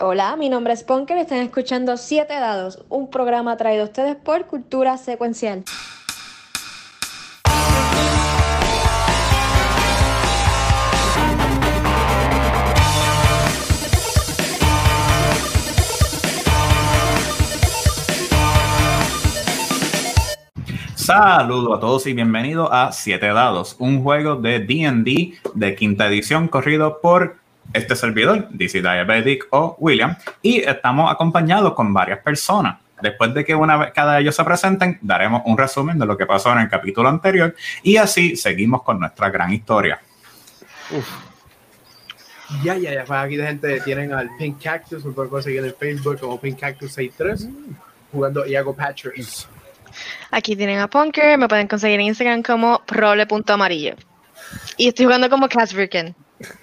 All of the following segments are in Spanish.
Hola, mi nombre es Ponker y están escuchando Siete Dados, un programa traído a ustedes por Cultura Secuencial. Saludos a todos y bienvenidos a Siete Dados, un juego de D&D de quinta edición corrido por este servidor, DC Diabetic o William, y estamos acompañados con varias personas. Después de que una vez cada ellos se presenten, daremos un resumen de lo que pasó en el capítulo anterior y así seguimos con nuestra gran historia. Ya, ya, ya. Pues aquí de gente tienen al Pink Cactus, me pueden conseguir en Facebook como Pink Cactus 63, jugando Iago Patchers. Aquí tienen a Punker, me pueden conseguir en Instagram como prole.amarillo. Y estoy jugando como Casbricken.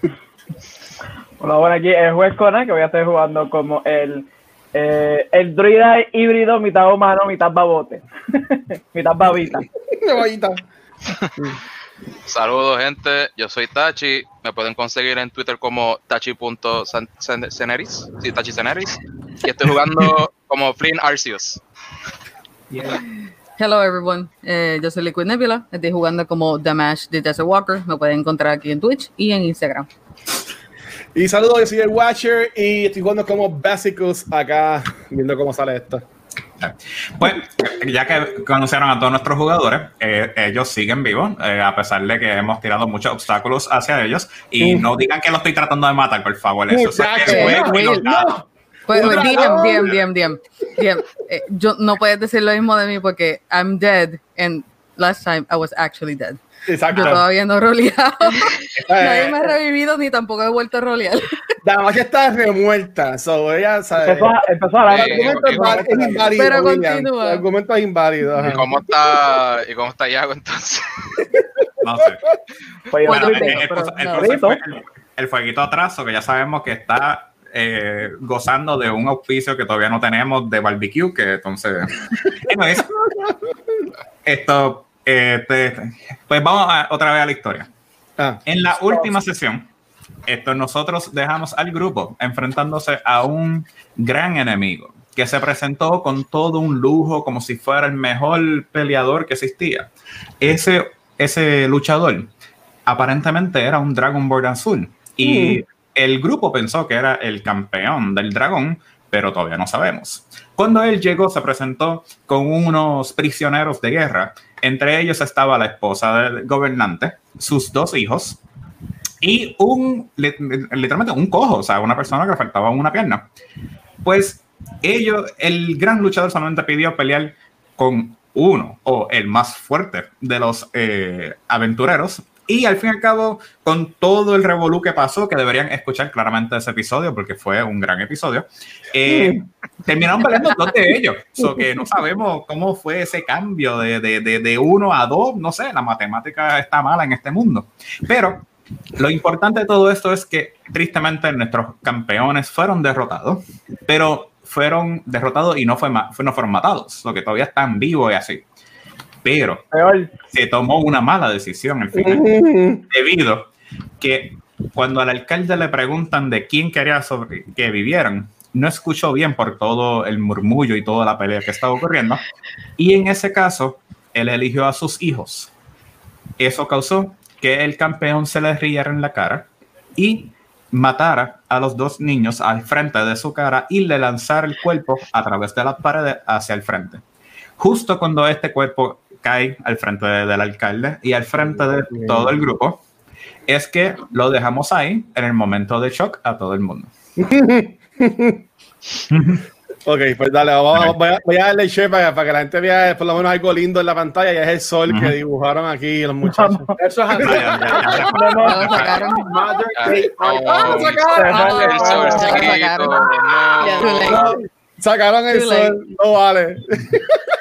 Hola, bueno, aquí es Juez Conan, que voy a estar jugando como el, eh, el druida híbrido, mitad humano, mitad babote. mitad babita. Saludos, gente. Yo soy Tachi. Me pueden conseguir en Twitter como tachi.ceneris. Sí, Tachi Ceneris. Y estoy jugando como Flynn Arceus. Hello everyone, eh, yo soy Liquid Nebula, estoy jugando como Damash de Desert Walker, me pueden encontrar aquí en Twitch y en Instagram. Y saludos, yo soy el Watcher y estoy jugando como Basicus acá, viendo cómo sale esto. Pues, ya que conocieron a todos nuestros jugadores, eh, ellos siguen vivos, eh, a pesar de que hemos tirado muchos obstáculos hacia ellos. Y no digan que lo estoy tratando de matar, por favor. Eso es que fue equivocado. Pues, DM, DM, DM, DM, DM. Eh, yo no puedes decir lo mismo de mí porque I'm dead and last time I was actually dead. Exacto. Yo todavía no he roleado. Nadie me ha revivido ni tampoco he vuelto a rolear. La magia está remuerta. So ella sabe. Empezó a, empezó a El argumento es va- es inválido. Pero William. continúa. El argumento es inválido. ajá. ¿Y cómo está, y cómo está Iago entonces? No sé. Pues Bueno, el, el- el- no, el- grito. el- el fueguito atraso, que ya sabemos que está eh, gozando de un auspicio que todavía no tenemos de barbecue, que entonces. Anyways, esto. Este, pues vamos a- otra vez a la historia. Ah, En la última sesión, esto, nosotros dejamos al grupo enfrentándose a un gran enemigo que se presentó con todo un lujo como si fuera el mejor peleador que existía. Ese, ese luchador aparentemente era un Dragonborn azul y el grupo pensó que era el campeón del dragón, pero todavía no sabemos. Cuando él llegó, se presentó con unos prisioneros de guerra. Entre ellos estaba la esposa del gobernante, sus dos hijos y un, li- literalmente un cojo, o sea, una persona que faltaba una pierna. Pues ellos, el gran luchador solamente pidió pelear con uno o el más fuerte de los eh, aventureros. Y al fin y al cabo, con todo el revolú que pasó, que deberían escuchar claramente ese episodio porque fue un gran episodio, eh, terminaron peleando dos de ellos. So que no sabemos cómo fue ese cambio de, de, de, de uno a dos. No sé, la matemática está mala en este mundo. Pero lo importante de todo esto es que tristemente nuestros campeones fueron derrotados, pero fueron derrotados y no, fue- no fueron matados, lo que todavía están vivos y así. Pero Peor. se tomó una mala decisión al final, debido que cuando al alcalde le preguntan de quién quería sobre- que vivieran, no escuchó bien por todo el murmullo y toda la pelea que estaba ocurriendo, y en ese caso, él eligió a sus hijos. Eso causó que el campeón se le riera en la cara y matara a los dos niños al frente de su cara y le lanzara el cuerpo a través de las paredes hacia el frente. Justo cuando este cuerpo cae al frente de- del alcalde y al frente de todo el grupo, es que lo dejamos ahí en el momento de shock a todo el mundo. ok, pues dale, vamos, voy, a, voy a darle share para, para que la gente vea por lo menos algo lindo en la pantalla y es el sol Ujú. que dibujaron aquí los muchachos. Eso es así. Sacaron. Ah, Day oh, Art. ¡Ah, sacaron! El sol, no vale.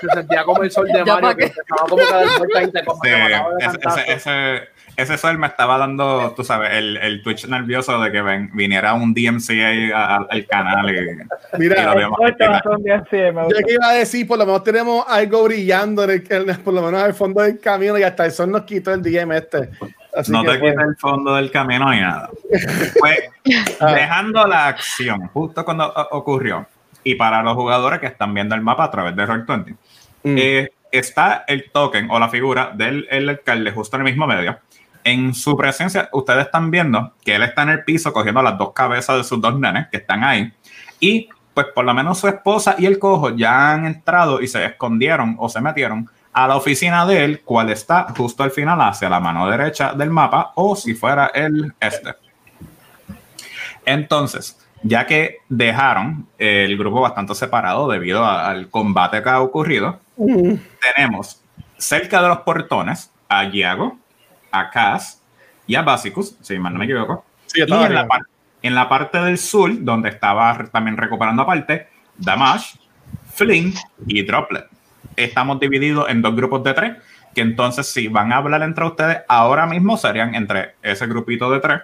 Se sentía como el sol de Mario que empezaba como que a dar vueltas y te como Sí, ese, cantazo. ese, ese, ese sol me estaba dando, tú sabes, el, el Twitch nervioso de que ven- viniera un DMCA a- a- al canal. Y, y lo Mira, así, me yo que iba a decir, por lo menos tenemos algo brillando, en el, en por lo menos al fondo del camino y hasta el sol nos quitó el DM este. Así no que, te quites el fondo del camino ni nada. Pues dejando la acción justo cuando ocurrió, y para los jugadores que están viendo el mapa a través de Roll20, mm, eh, está el token o la figura del el alcalde justo en el mismo medio. En su presencia, ustedes están viendo que él está en el piso cogiendo las dos cabezas de sus dos nenes que están ahí. Y pues por lo menos su esposa y el cojo ya han entrado y se escondieron o se metieron a la oficina de él, cual está justo al final hacia la mano derecha del mapa o si fuera el este. Entonces, ya que dejaron el grupo bastante separado debido al combate que ha ocurrido, mm, tenemos cerca de los portones a Yago, a Cass y a Basicus, si mal no me equivoco. sí, Y en la, en parte del sur, donde estaba también recuperando aparte, Damash, Flynn y Droplet. Estamos divididos en dos grupos de tres, que entonces si van a hablar entre ustedes, ahora mismo serían entre ese grupito de tres,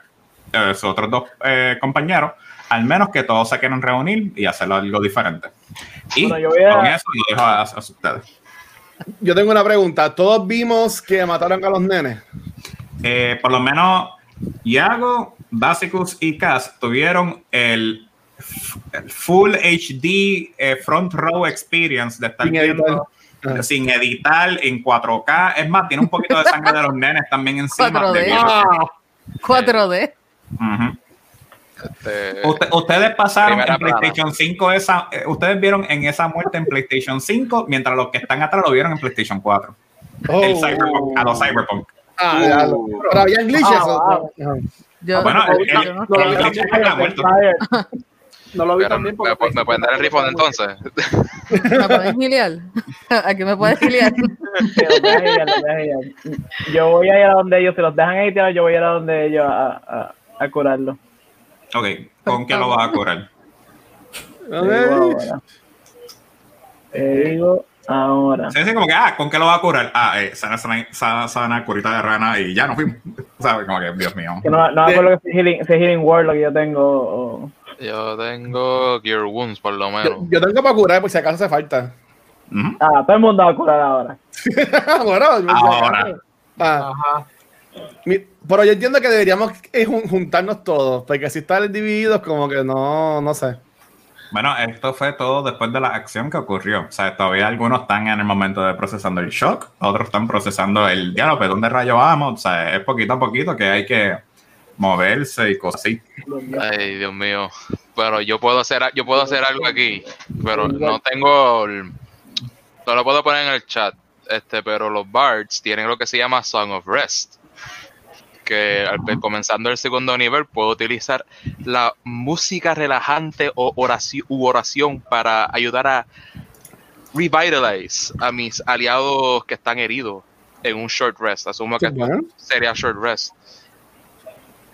eh, sus otros dos eh, compañeros, al menos que todos se quieran reunir y hacer algo diferente. Y Bueno, yo voy a- con eso lo dejo a, a ustedes. Yo tengo una pregunta. ¿Todos vimos que mataron a los nenes? Eh, por lo menos Iago, Basicus y Cass tuvieron el, el full HD eh, front row experience de estar Sin viendo editar. Ajá. sin editar en 4K. Es más, tiene un poquito de sangre de los nenes también encima. 4D. debido- Ah, 4D. Ujú. Este, Usted- ustedes pasaron en plana. PlayStation 5 esa, eh, ustedes vieron en esa muerte en PlayStation 5, mientras los que están atrás lo vieron en PlayStation 4. oh. El Cyberpunk, a los Cyberpunk. Ah, ya lo- Pero había glitches. Ah, Ah, bueno, el- no el-. No lo vi el- también el- está porque- muerto. No lo vi pero también me, porque me- me pueden dar el refund entonces. ¿Me pueden giliar? Aquí me puedes giliar. Yo voy a ir a donde ellos, si los dejan editar, yo voy a ir a donde ellos a, a, a curarlo. Ok, ¿con qué lo vas a curar? Te digo ahora. Te digo ahora. Se dice como que, ah, ¿con qué lo va a curar? Ah, eh, sana, sana, sana, sana, curita de rana y ya nos fuimos. ¿Sabes? Como que, Dios mío. Que no, no me acuerdo que si es healing, si es healing word lo que yo tengo. o- Yo tengo Gear Wounds, por lo menos. Yo, yo tengo para curar por si acaso hace falta. Ah, todo el mundo va a curar ahora. Ahora. acaso. Ah, Ajá. Pero yo entiendo que deberíamos jun- juntarnos todos, porque si están divididos, como que no, no sé. Bueno, esto fue todo después de la acción que ocurrió. O sea, todavía algunos están en el momento de procesando el shock, otros están procesando el diálogo, pero ¿dónde rayo vamos? O sea, es poquito a poquito que hay que moverse y cosas así. Ay, Dios mío. Pero yo puedo hacer, yo puedo hacer algo aquí, pero no tengo. el- No lo puedo poner en el chat. Este, pero los bards tienen lo que se llama Song of Rest. Que al- comenzando el segundo nivel puedo utilizar la música relajante o oración, u oración para ayudar a revitalize a mis aliados que están heridos en un short rest. Asumo que Bueno, sería short rest.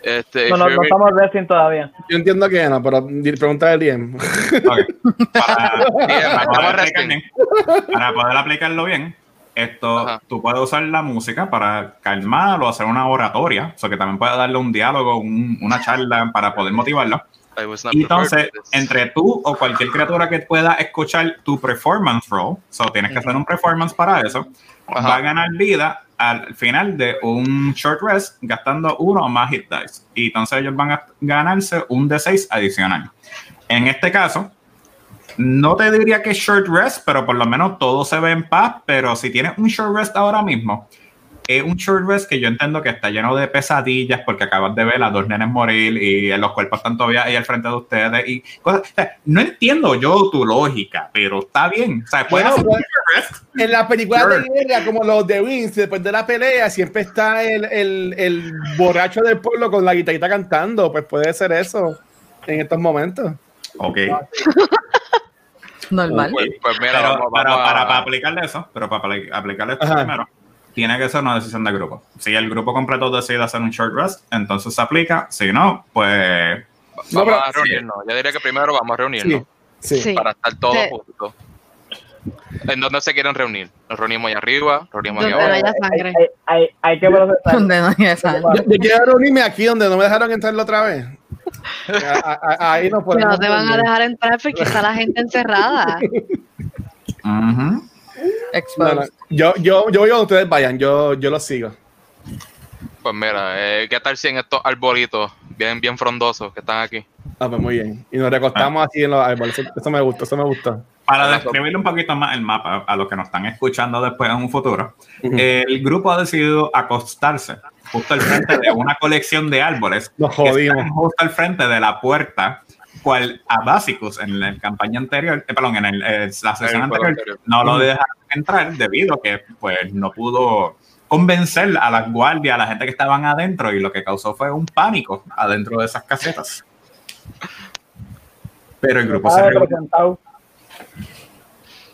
Este, No, no, estamos resting todavía. yo entiendo que no, pero pregunta al DM. Para poder aplicarlo bien, esto Ajá. tú puedes usar la música para calmar o hacer una oratoria, o sea que también puedes darle un diálogo, un- una charla para poder prepared entonces, entre tú o cualquier criatura que pueda escuchar tu performance roll, so tienes que hacer un performance para eso, Ajá. va a ganar vida al final de un short rest gastando uno o más hit dice. Y entonces ellos van a ganarse un D6 adicional. En este caso, no te diría que es short rest, pero por lo menos todo se ve en paz. Pero si tienes un short rest ahora mismo, es un short rest que yo entiendo que está lleno de pesadillas porque acabas de ver a dos nenes morir y los cuerpos están todavía ahí al frente de ustedes y cosas. O sea, no entiendo yo tu lógica, pero está bien. O sea, Bueno, pues. En las películas Sure. de guerra, como los de Vince, después de la pelea, siempre está el, el, el borracho del pueblo con la guitarrita cantando. Pues puede ser eso en estos momentos. Ok. Normal. Pues, pues mira, pero vamos, para, vamos a- para, para aplicarle eso, pero para apli- aplicarle esto Ajá. primero, tiene que ser una decisión de grupo. Si el grupo completo decide hacer un short rest, entonces se aplica. Si no, pues No, vamos pero- a reunirnos. Yo diría que primero vamos a reunirnos Sí. Sí. para estar todos Sí. juntos. ¿En dónde se quieren reunir? Nos reunimos allá arriba, nos reunimos allá no abajo. sangre. Hay, hay, hay que procesar. Donde no haya sangre. Yo, yo quiero reunirme aquí donde no me dejaron entrar la otra vez. A- a- a- ahí no Que podemos. no te van a dejar entrar porque está la gente encerrada. No, no. Yo, yo, yo voy a donde ustedes vayan, yo, yo los sigo. Pues mira, eh, ¿qué tal si en estos arbolitos bien, bien frondosos que están aquí? Ah, pues muy bien. Y nos recostamos así en los árboles. Eso, eso me gusta, eso me gusta. Para describir un poquito más el mapa a los que nos están escuchando después en un futuro, Ujú. el grupo ha decidido acostarse justo al frente de una colección de árboles Nos que están jodimos. justo al frente de la puerta, cual a Basicus en la campaña anterior, eh, perdón, en el, eh, la sesión anterior, anterior. no lo dejaron entrar debido a que pues no pudo convencer a las guardias, a la gente que estaban adentro y lo que causó fue un pánico adentro de esas casetas. Pero el grupo se Estaba reunió.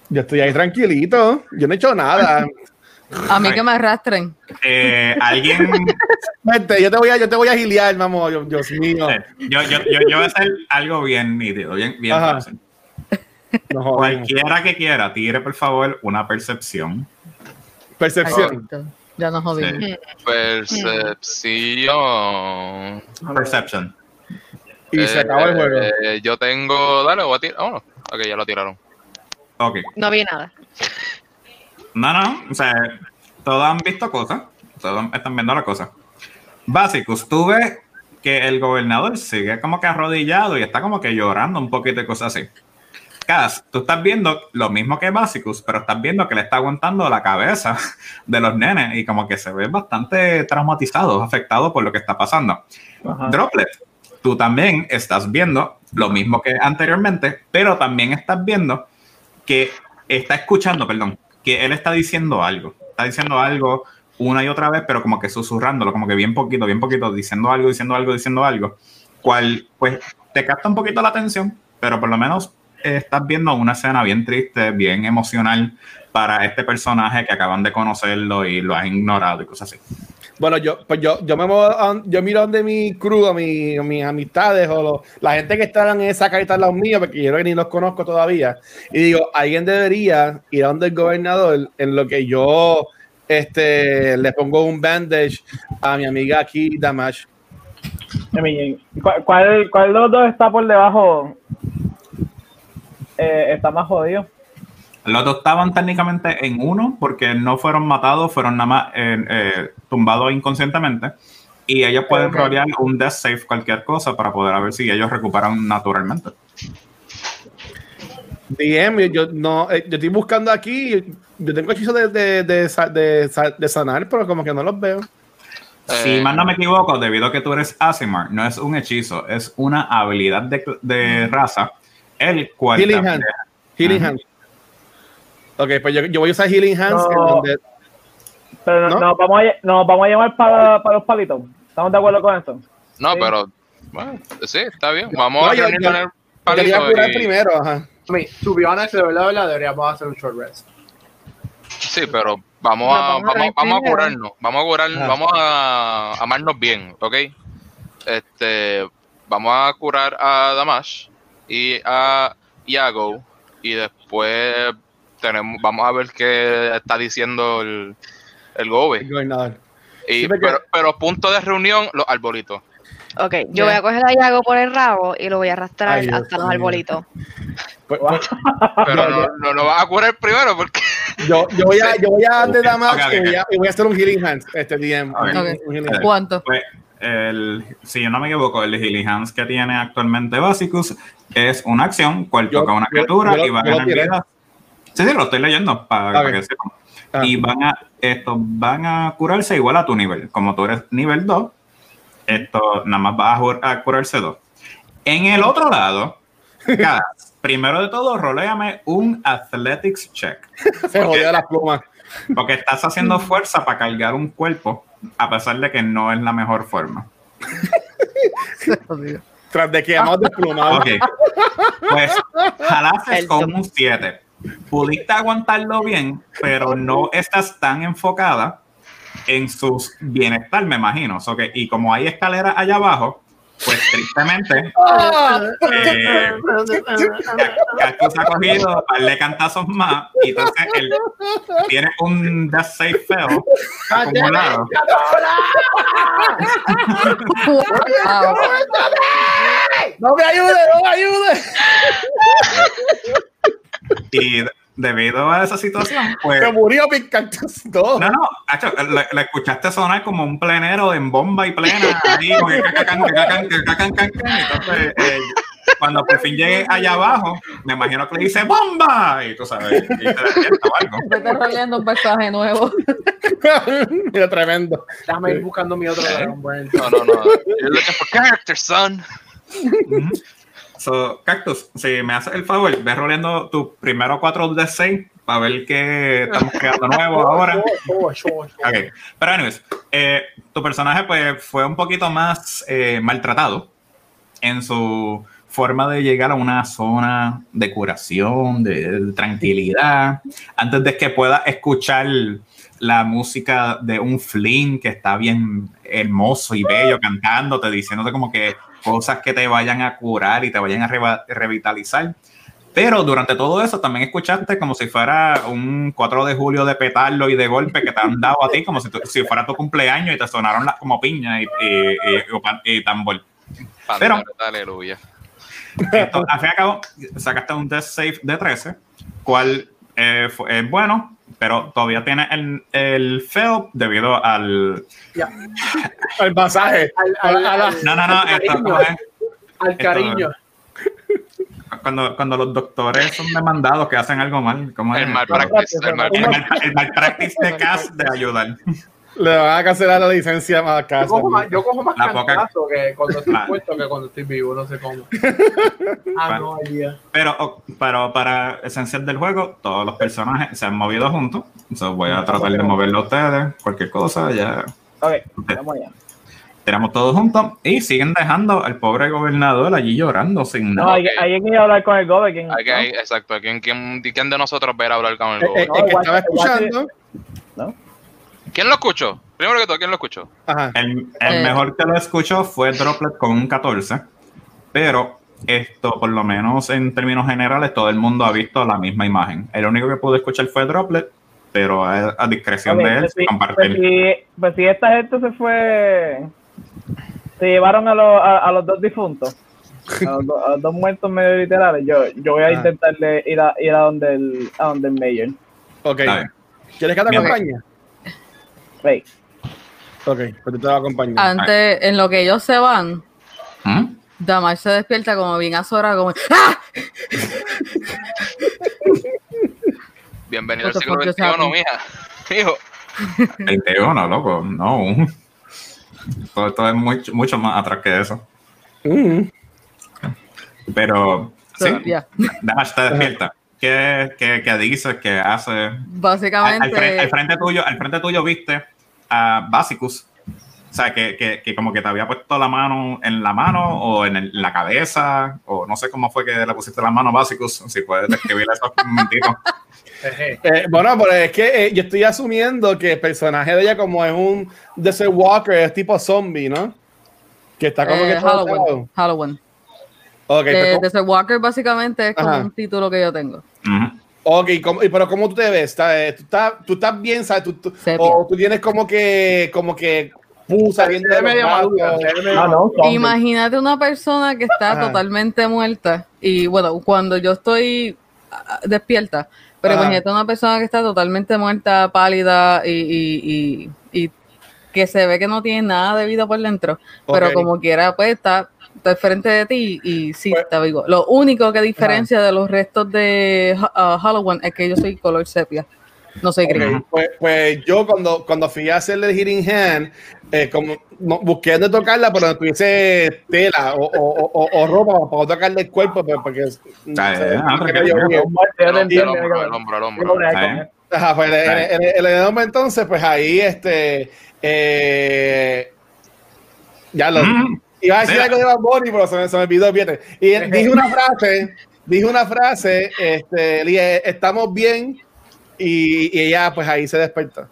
Yo estoy ahí tranquilito. Yo no he hecho nada. A mí que me arrastren. Eh, alguien Vente, yo te voy a, yo te voy a giliar, mamá. Dios, Dios mío. Eh, Yo, yo, yo, yo voy a hacer algo bien nítido, bien, bien. Cualquiera que quiera, tire por favor una percepción. Percepción. Ya nos jodimos. Sí. Percepción. Perception. Y se acabó el juego. Eh, yo tengo. Dale, voy a tirar. Oh, ok, ya lo tiraron. Ok. No vi nada. No, no, o sea, todos han visto cosas, todos están viendo las cosas. Básicos, tú ves que el gobernador sigue como que arrodillado y está como que llorando un poquito y cosas así. Cas, tú estás viendo lo mismo que Basicus, pero estás viendo que le está aguantando la cabeza de los nenes y como que se ve bastante traumatizado, afectado por lo que está pasando. Ajá. Droplet, tú también estás viendo lo mismo que anteriormente, pero también estás viendo que está escuchando, perdón, que él está diciendo algo. Está diciendo algo una y otra vez, pero como que susurrándolo, como que bien poquito, bien poquito, diciendo algo, diciendo algo, diciendo algo. Cual, pues, te capta un poquito la atención, pero por lo menos eh, estás viendo una escena bien triste, bien emocional para este personaje que acaban de conocerlo y lo has ignorado y cosas así. Bueno, yo, pues yo, yo me a- yo miro donde mi a mi- mis amistades o la gente que está en esa carita al lado mío, porque yo creo que ni los conozco todavía. Y digo, alguien debería ir a donde el gobernador en lo que yo este, le pongo un bandage a mi amiga aquí, Damash. ¿Cuál, cuál, cuál de los dos está por debajo? Eh, está más jodido. Los dos estaban técnicamente en uno porque no fueron matados, fueron nada más eh, eh, tumbados inconscientemente. Y ellos pueden Ok. rolear un death save, cualquier cosa, para poder ver si ellos recuperan naturalmente. DM, yo, no, eh, yo estoy buscando aquí, yo tengo hechizos de, de, de, sa- de sa- de sanar, pero como que no los veo. Si Eh, mal no me equivoco, debido a que tú eres Asimar, no es un hechizo, es una habilidad de, de raza, el cual Healing. Hand. Ok, pues yo, yo voy a usar Healing Hands No. en donde Pero ¿No? nos, vamos a, nos vamos a llamar para, para los palitos. ¿Estamos de acuerdo con eso? No, Sí. pero. Bueno, sí, está bien. Vamos No, a yo- reunirnos yo- el quería palito curar y- primero, ajá. I mean, to be honest, de verdad, de verdad, deberíamos hacer un short rest. Sí, pero vamos a, vamos a a curarnos. Vamos a curar, Ajá. vamos a amarnos bien, ¿ok? Este, vamos a curar a Damash y a Iago y después tenemos, vamos a ver qué está diciendo el, el Gobe. El gobernador. Y, Sí, porque- pero, pero punto de reunión, los arbolitos. Ok, yo voy a coger a Yago por el rabo y lo voy a arrastrar Ay, Dios hasta los arbolitos. Pues- pues, Pero No, no, no lo vas a curar primero porque yo, yo voy a, yo voy a de Damask Ok, ok, y, voy a, ok. y voy a hacer un Healing Hands, este DM. ¿Cuánto? Pues, el, si yo no me equivoco, el Healing Hands que tiene actualmente Basicus es una acción, cual Yo- toca una yo- criatura yo y va a ganar vida. Sí, sí, lo estoy leyendo para, que sepan. Ah. Y van a, estos van a curarse igual a tu nivel. Como tú eres nivel 2, esto nada más vas a, curarse 2. En el otro lado, primero de todo, roléame un Athletics check. Se jodió las plumas. Porque estás haciendo fuerza para cargar un cuerpo, a pesar de que no es la mejor forma. Tras de que hemos desplumado. Ok. Pues jalaste con un 7. Pudiste aguantarlo bien, pero no estás tan enfocada en sus bienestar, me imagino. So que- y como hay escaleras allá abajo, pues tristemente, eh, Cactus ha cogido un par de cantazos más y entonces él tiene un Death Safe Fail acumulado. ¡No me ayude! ¡No me ayude! Y debido a esa situación, pues. Se murió Pink Cactus. Todo. No, no, hacho, la, la escuchaste sonar como un plenero en bomba y plena, ahí, Entonces, eh, cuando por fin llegue allá abajo, me imagino que le dice ¡bomba! Y tú sabes, y te algo. Vete roleando un personaje nuevo. Mira, tremendo. Déjame ir buscando mi otro Dragon Ball. No, no, no. You're looking for character, son. Ujú. So, Cactus, si me haces el favor, ve roleando tus primeros cuatro de 6 para ver qué estamos creando nuevo ahora. Sure, sure, sure. Ok, pero anyways, eh, tu personaje pues fue un poquito más eh, maltratado en su forma de llegar a una zona de curación, de, de tranquilidad, antes de que pueda escuchar la música de un Flynn que está bien hermoso y bello cantándote, diciéndote como que cosas que te vayan a curar y te vayan a reva- revitalizar. Pero durante todo eso también escuchaste como si fuera un 4 de julio de petardo y de golpe que te han dado a ti, como si, tu- si fuera tu cumpleaños y te sonaron las como piña y, y, y- y tambor. Pero- aleluya. Esto, al fin y al cabo, sacaste un death save de 13, cual eh, fue- bueno, pero todavía tiene el, el fail debido al... El pasaje. Al, A al, la- a la- al- No, no, no, al esto, cariño, al cariño. Cuando, cuando los doctores son demandados que hacen algo mal, ¿cómo es? El mal esto? practice. El mal El mal, el mal practice de Cass de ayudar. Le van a cancelar la licencia más Yo casa. cojo más, yo cojo más La poca- que cuando estoy muerto que cuando estoy vivo, no sé cómo. Ah, no, idea. Pero, o- pero para esencial del juego, todos los personajes se han movido juntos. Entonces voy a tratar de moverlo a ustedes, cualquier cosa, ya Ok, vamos allá. tiramos todos juntos y siguen dejando al pobre gobernador allí llorando sin No, nada. hay, hay que ir a hablar con el Gobe. ¿quién- Hay que- hay- exacto. ¿Quién, quién, quién de nosotros ver hablar con el Eh, eh, gobernador? el que estaba igual- escuchando. ¿Quién lo escuchó? Primero que todo, ¿quién lo escuchó? Ajá. El, el Eh. mejor que lo escuchó fue Droplet con un 14, pero esto, por lo menos en términos generales, todo el mundo ha visto la misma imagen. El único que pudo escuchar fue Droplet, pero a, a discreción de él, pues, compartir. pues, si, pues si esta gente se fue, se llevaron a, los a, a los dos difuntos, a los, do- a los dos muertos medio literales, yo, yo voy a Ah. intentarle ir a, ir a donde el, a donde el mayor. Ok. ¿Quieres que te acompañe? Ok, pues te voy a acompañar. Antes, en lo que ellos se van, ¿Mm? Damar se despierta como bien azorado, como ¡Ah! Bienvenido al siglo XXI, mija. Hijo. 21, loco, no. Todo esto es mucho, mucho más atrás que eso. Mm. Pero, So, sí, yeah. Damash te despierta. ¿Qué, qué, qué dices? ¿Qué hace? Al, al Básicamente, frente, al frente tuyo, al frente tuyo viste a Basicus. O sea, que, que, que como que te había puesto la mano en la mano o en, el- la cabeza, o no sé cómo fue que le pusiste la mano a Basicus, si puedes describir eso un momentito. Jeje. Eh, bueno, pero es que eh, yo estoy asumiendo que el personaje de ella, como es un Desert Walker, es tipo zombie, ¿no? Que está como eh, que Halloween. Halloween. Ok, Eh, pues, Desert Walker básicamente es como Ajá. un título que yo tengo. Ok, ¿cómo- y pero ¿cómo tú te ves? ¿Está- eh, ¿Tú estás, tú estás bien, sabes? ¿Tú, tú- Sepia. o tú tienes como que, como que pus saliendo Se de medio ah, no. Imagínate una persona que está Ajá. totalmente muerta y bueno, cuando yo estoy ah, despierta, pero Ajá. imagínate una persona que está totalmente muerta, pálida y, y- y- y que se ve que no tiene nada de vida por dentro, pero como quiera, pues está, está frente de ti y sí, Pues- está vivo. Lo único que diferencia de los restos de ah, Halloween es que yo soy color sepia, no soy gris. Ok, Pues, pues yo cuando, cuando fui a hacerle el Heating Hand, eh, como no- busqué dónde tocarla, pero no tuviese tela o, o, o, o ropa para tocarle el cuerpo, pero porque Ah, eh, ah, porque El hombro, el hombro, eso. Ajá, pues en, Right. en- en el entonces, pues ahí este eh, ya lo Mm. Iba a decir Sí. algo de Bad Bunny, pero se me, se me olvidó, fíjate. Y dije una frase, dije una frase, este, dije, estamos bien, y, y ella pues ahí se despertó.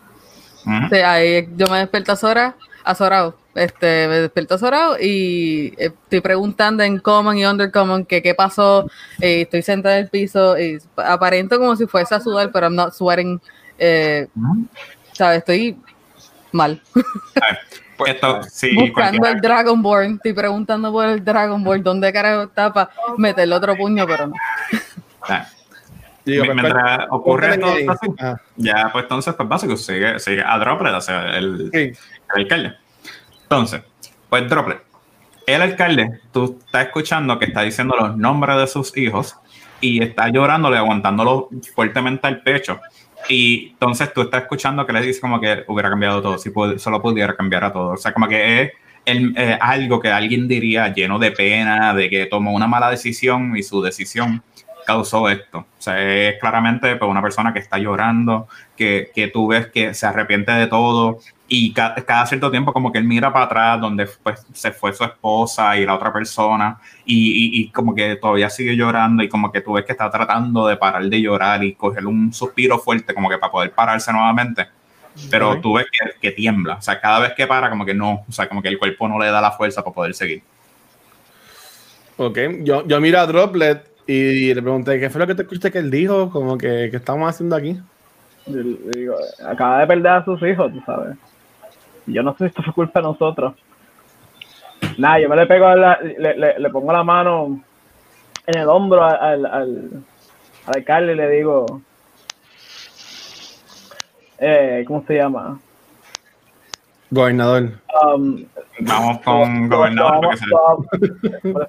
Ujú. Sí, ahí yo me despierto azorado, azorado. Este, me despierto azorado y eh, estoy preguntando en Common y Undercommon que qué pasó. eh, estoy sentada en el piso y aparento como si fuese a sudar, pero I'm not sweating. Eh. ¿Sabes? Estoy mal. Pues, Esto, sí, Buscando el Dragonborn. Estoy preguntando por el Dragonborn. ¿Dónde carajo está para meterle otro puño? Pero no. Ah. Digo, pues, Mientras ocurre todo ahí. esto así, Ah, ya pues entonces pues básico sigue, sigue a Droplet, o sea, el, sí. el alcalde. Entonces, pues Droplet, el alcalde, tú estás escuchando que está diciendo los nombres de sus hijos y está llorándole, aguantándolo fuertemente al pecho. Y entonces tú estás escuchando que le dice como que hubiera cambiado todo, si pu- solo pudiera cambiar a todo. O sea, como que es el- eh, algo que alguien diría lleno de pena, de que tomó una mala decisión y su decisión causó esto. O sea, es claramente pues, una persona que está llorando, que, que tú ves que se arrepiente de todo y ca- cada cierto tiempo como que él mira para atrás donde pues, se fue su esposa y la otra persona y, y- y como que todavía sigue llorando y como que tú ves que está tratando de parar de llorar y coger un suspiro fuerte como que para poder pararse nuevamente. Pero Ok. tú ves que, que tiembla, o sea, cada vez que para como que no, o sea, como que el cuerpo no le da la fuerza para poder seguir. Ok, yo, yo miro a Droplet y le pregunté, ¿qué fue lo que te escuchaste que él dijo? Como que, ¿qué estamos haciendo aquí? Yo le digo, acaba de perder a sus hijos, tú sabes. Y Yo no sé si esto fue culpa de nosotros. Nada, yo me le pego, a la- le, le, le pongo la mano en el hombro al, al, al, al alcalde y le digo, eh, ¿cómo se llama? Gobernador. Um, Vamos con lo- gobernador lo vamos- se- lo vamos- por eso.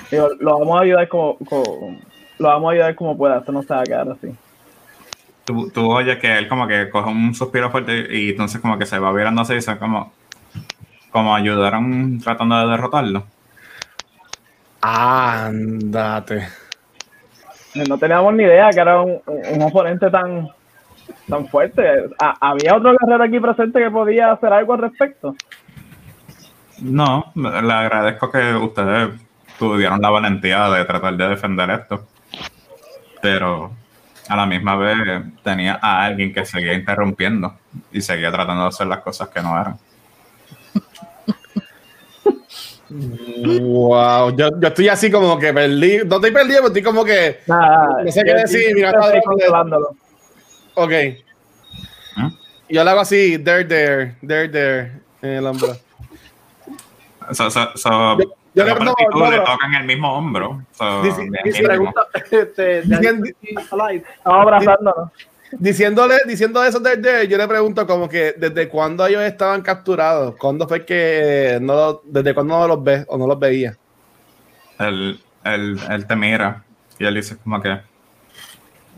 Digo, lo vamos a ayudar como, como- lo vamos a ayudar como pueda, esto no se va a quedar así. Tú, tú oyes que él como que coge un suspiro fuerte y entonces como que se va virando así y dice como, como ayudaron tratando de derrotarlo. Ándate. No teníamos ni idea que era un, un oponente tan, tan fuerte. Ah, ¿Había otro guerrero aquí presente que podía hacer algo al respecto? No, le agradezco que ustedes tuvieron la valentía de tratar de defender esto. Pero a la misma vez tenía a alguien que seguía interrumpiendo y seguía tratando de hacer las cosas que no eran. Wow, yo, yo estoy así como que perdí. No estoy perdido, pero estoy como que. Nada, No sé qué decir, mira, está estoy Droplet. consolándolo. Ok. Y yo le hago así, there, there, there, there, en el hombro. So, so, so, Yo- le- no, le tocan el mismo hombro. So. Pregunta, este, Diciendo- abrazándonos. Diciéndole, diciendo eso there, yo le pregunto como que desde cuándo ellos estaban capturados, cuándo fue que no desde cuándo no los ves o no los veía. él, él, él te mira y él dice como que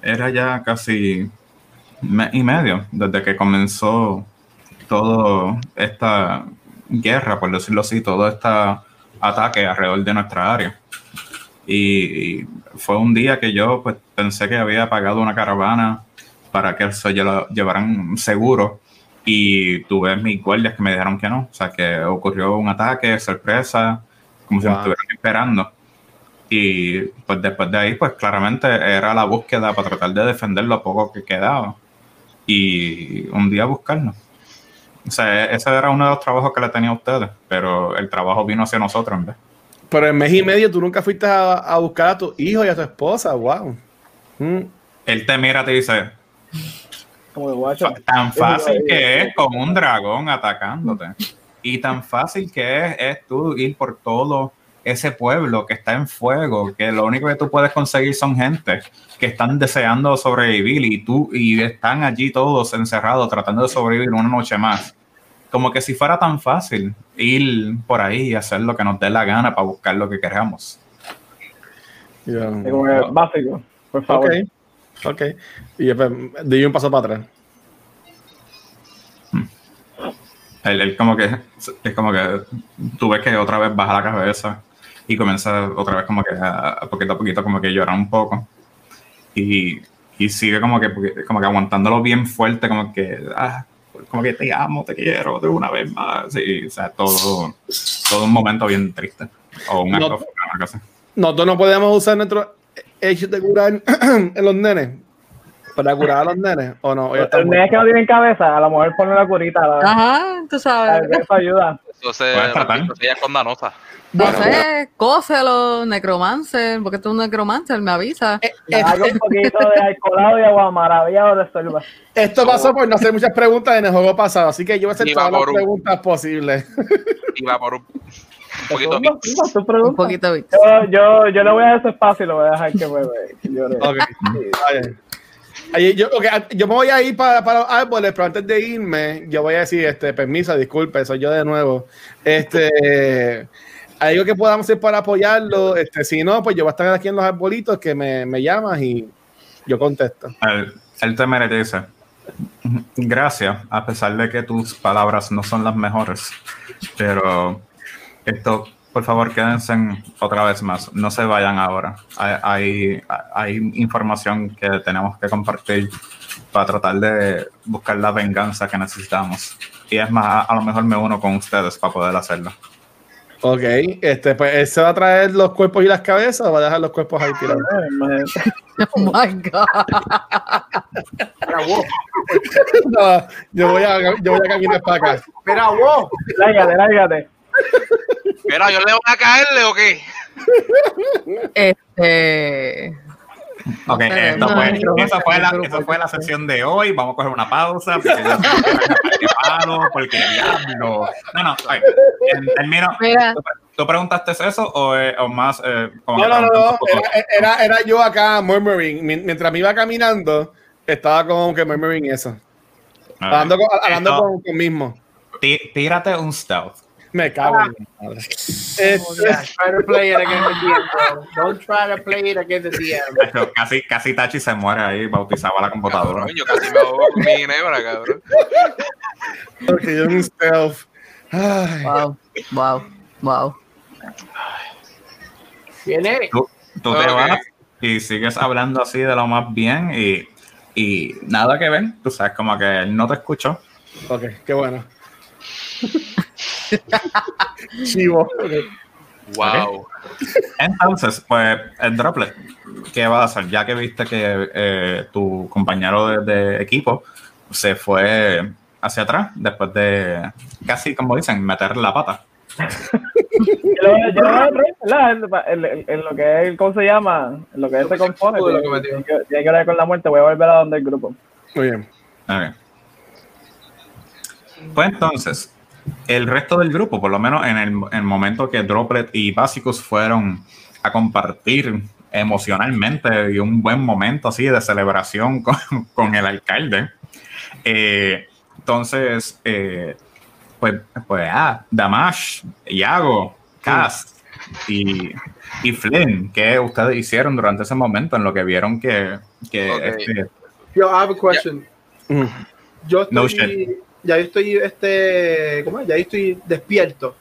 era ya casi mes y medio desde que comenzó todo esta guerra, por decirlo así, todo este ataque alrededor de nuestra área. Y, y fue un día que yo pues, pensé que había pagado una caravana para que se lle- llevaran seguro y tuve mis guardias que me dijeron que no, o sea que ocurrió un ataque, sorpresa, como si Wow. estuvieran esperando. Y pues después de ahí, pues claramente era la búsqueda para tratar de defender lo poco que quedaba. Y un día buscarnos. O sea, ese era uno de los trabajos que le tenía a ustedes, pero el trabajo vino hacia nosotros en vez. Pero en mes y medio tú nunca fuiste a, a buscar a tu hijo y a tu esposa, wow. Mm. Él te mira y te dice, Como de guacho. tan fácil que es con un dragón atacándote. Y tan fácil que es, es tú ir por todo ese pueblo que está en fuego, que lo único que tú puedes conseguir son gente que están deseando sobrevivir y tú y están allí todos encerrados tratando de sobrevivir una noche más. Como que si fuera tan fácil ir por ahí y hacer lo que nos dé la gana para buscar lo que queramos. Ya. Es como que básico, por favor. Ok, ok. Y después di un paso para atrás. Él, él como que es como que tú ves que otra vez baja la cabeza y comienza otra vez como que a, a poquito a poquito como que llorar un poco y, y sigue como que como que aguantándolo bien fuerte como que ah, como que te amo te quiero de una vez más y, o sea todo todo un momento bien triste o un No. acto una cosa así. Nosotros no podemos usar nuestro hecho de curar en los nenes para curar a los nenes o no. Los nenes que no tienen cabeza, a lo mejor ponen la curita. La, Ajá, tú sabes. eso ayuda. Tratar. ella es condanosa. No sé, cóselo, necromancer, porque tú es un necromancer, me avisa. Hago un poquito de alcoholado y agua maravilla de. Esto pasó por no hacer muchas preguntas en el juego pasado, así que yo voy a hacer todas las preguntas posibles. Y va por un. poquito Un poquito. Yo, yo, yo le voy a dar ese espacio y lo voy a dejar que me llore. Ahí, yo, ok, yo me voy a ir para, para los árboles, pero antes de irme, yo voy a decir, este, permiso, disculpe, soy yo de nuevo. Este, ¿hay algo que podamos hacer para apoyarlo? Este, si no, pues yo voy a estar aquí en los arbolitos que me, me llamas y yo contesto. Él te merece. Gracias, a pesar de que tus palabras no son las mejores. Pero esto, por favor, quédense en- otra vez más. No se vayan ahora. Hay, hay, hay información que tenemos que compartir para tratar de buscar la venganza que necesitamos. Y es más, a, a lo mejor me uno con ustedes para poder hacerlo. Ok, este, pues ¿él se va a traer los cuerpos y las cabezas o va a dejar los cuerpos ahí tirados? Imagínate. Oh my God. No, yo, voy a, yo voy a caminar para acá. Mira, wow. Lárgate, lárgate. Mira, ¿yo le voy a caerle o qué? Este. Ok, esto no, fue, no, eso, fue la, no, eso fue la sesión de hoy. Vamos a coger una pausa. Porque palo, porque diablo. No, no, términos- Mira. ¿tú, tú preguntaste eso o, eh, o más? eh, como No, no, no, no. Era, era, era yo acá murmuring. Mien- Mientras me iba caminando, estaba como que murmuring eso. Hablando, con, hablando esto- con, con mismo. tí- Tírate un stealth. Me cago en mi madre. Este, Yeah, try to play it against the DM. Don't try to play it against the DM. Casi, casi Tachi se muere ahí, bautizaba la computadora. Cabrón, yo casi me ahogo con mi ginebra, cabrón. porque yo un stealth. Wow. Wow. Wow. Viene. Tú, tú te Ok. vas y sigues hablando así de lo más bien y, y nada que ver. Tú sabes, como que él no te escuchó. ok, qué bueno. Chivo. Wow. Entonces, pues, el droplet, ¿qué vas a hacer? Ya que viste que eh, tu compañero de, de equipo se fue hacia atrás después de casi, como dicen, meter la pata. Yo lo yo. En, en- en lo que es, ¿cómo se llama? En lo que él se compone. Tiene metió. que tiene que ver con la muerte. Voy a volver a donde el grupo. Muy bien. Ok. Pues entonces, el resto del grupo, por lo menos en el, en el momento que Droplet y Básicos fueron a compartir emocionalmente y un buen momento así de celebración con, con el alcalde, eh, entonces, eh, pues, pues, ah, Damash, Iago, Cass y, y Flynn, ¿qué ustedes hicieron durante ese momento en lo que vieron que, que Ok. este, Yo, I have a question. Mm. Yo No estoy, ya yo estoy, este, ¿cómo es? Ya yo estoy despierto.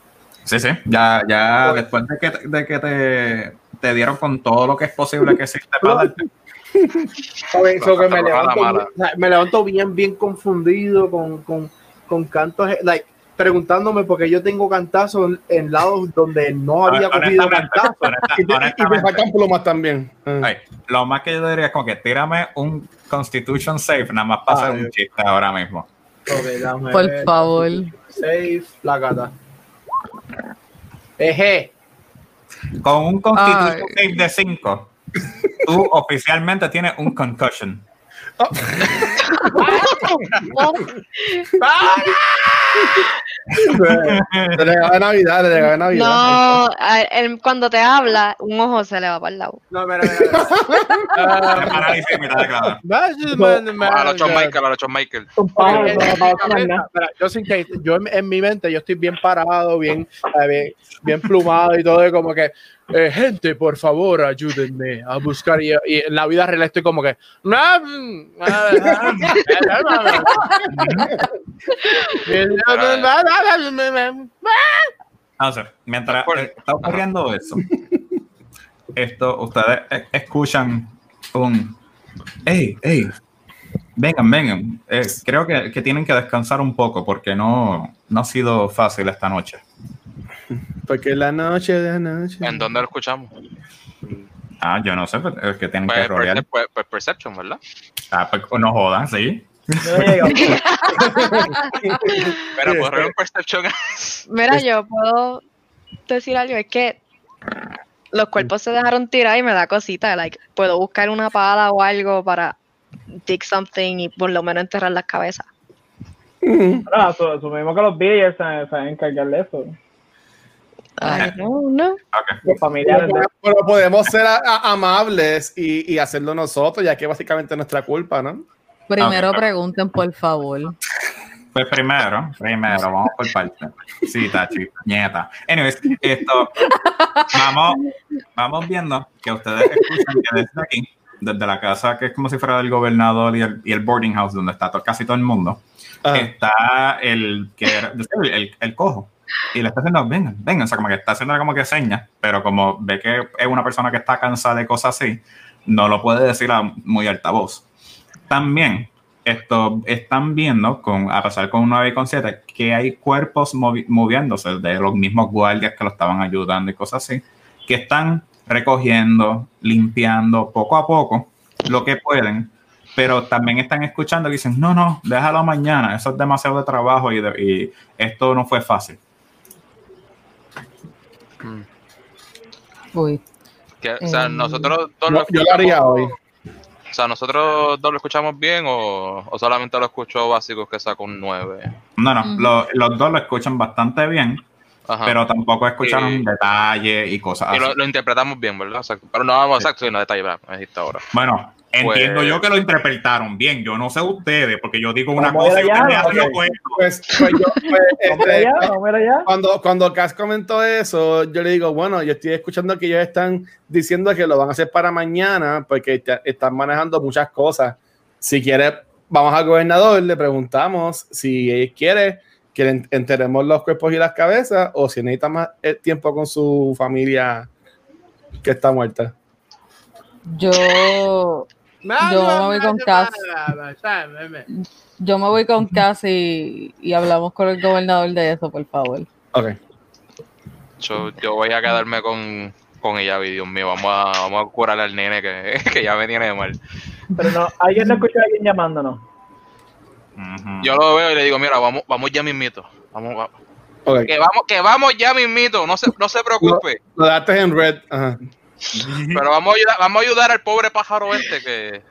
Sí, sí, ya, ya Pues- después de que, de que te, te dieron con todo lo que es posible que existe para darte. Okay, so que me, levanto, bien- me levanto bien, bien confundido con, con, con cantos, like, preguntándome por qué yo tengo cantazos en, en lados donde no había cogido cantazos. Y, te, y te faltan plumas también. Ah. ay, lo más que yo diría es como que tírame un Constitution Safe, nada más para hacer Ay. un chiste ahora mismo. Por ver. favor. Safe, la gata. Eje. Con un Constitution de 5, tú oficialmente tienes un concussion. Le regalé Navidad, le regalé Navidad. No, a él, cuando te habla, un ojo se le va para el lado. No, mira, mira. De A los John. Michael, a los John Michael. Yo sin que yo en, en mi mente yo estoy bien parado, bien, eh, bien, bien plumado y todo, y como que eh, gente, por favor, ayúdenme a buscar y, en la vida real estoy como que "No, mm, ah, ah, mientras eh, está ocurriendo eso, esto, ustedes eh, escuchan un, hey, hey, vengan, vengan. Eh, creo que, que tienen que descansar un poco porque no, no ha sido fácil esta noche. Porque la noche de anoche. ¿En dónde lo escuchamos? Ah, yo no sé, pues, es que tienen que Pues, rodear. pues, pues, pues Perception, ¿verdad? Ah, pues, no jodan, sí. No. Pero puedo rolar un Perception. Mira, yo puedo decir algo, es que los cuerpos se dejaron tirar y me da cosita, like, puedo buscar una pala o algo para dig something y por lo menos enterrar las cabezas. Ah, asu- asumimos que los villagers se se van a encargar de eso. I don't know. Ok. Los familiares de- Pero podemos ser a- a- amables y, y hacerlo nosotros, ya que básicamente es nuestra culpa, ¿no? Primero Ok. pregunten, por favor. Pues primero, primero, vamos por parte. Sí, Tachi, nieta. Anyways, esto, vamos, vamos viendo que ustedes escuchan que desde aquí, desde la casa que es como si fuera del gobernador y el, y el boarding house donde está to- casi todo el mundo, Ajá. está el que era- el, el- el cojo. Y le está haciendo, vengan, vengan, o sea, como que está haciendo como que señas, pero como ve que es una persona que está cansada de cosas así, no lo puede decir a muy alta voz. También esto, están viendo, con, a pasar con un 9 y con 7, que hay cuerpos movi- moviéndose de los mismos guardias que lo estaban ayudando y cosas así, que están recogiendo, limpiando poco a poco lo que pueden, pero también están escuchando y dicen, no, no, déjalo mañana, eso es demasiado de trabajo y, de- y esto no fue fácil. Uy. Que, o sea, Em, nosotros No, yo lo haría hoy. O sea, nosotros dos lo escuchamos bien o, o solamente lo escucho básicos que saca un 9. No, no, lo- los dos lo escuchan bastante bien, Ajá. pero tampoco escucharon Sí. detalles y cosas y así. lo, lo interpretamos bien, ¿verdad? Exacto. Pero no vamos exacto, sí, no detalle, ¿verdad? Me dijiste ahora. Bueno, entiendo Pues- yo que lo interpretaron bien. Yo no sé ustedes, porque yo digo una cosa y ustedes me vamos hacen. Pues, pues yo, pues, este, allá, vamos allá. cuando, cuando Cass comentó eso, yo le digo, bueno, yo estoy escuchando que ellos están diciendo que lo van a hacer para mañana porque te- están manejando muchas cosas. Si quiere, vamos al gobernador, le preguntamos si él quiere que le en- enterremos los cuerpos y las cabezas o si necesita más eh, tiempo con su familia que está muerta. Yo, Yo me voy con Cass. yo me voy con Cass y, y hablamos con el gobernador de eso, por favor. Ok. Yo, yo voy a quedarme con, con ella, Dios mío, vamos a, vamos a curar al nene que, que ya me tiene mal. Pero no, alguien no escucha a alguien llamándonos. Yo lo veo y le digo, mira, vamos, vamos ya mismito. Vamos, va- Ok. que vamos, que vamos ya mismito, no se, no se preocupe. Lo daste en red. Ajá. Pero vamos a ayudar, vamos a ayudar al pobre pájaro este que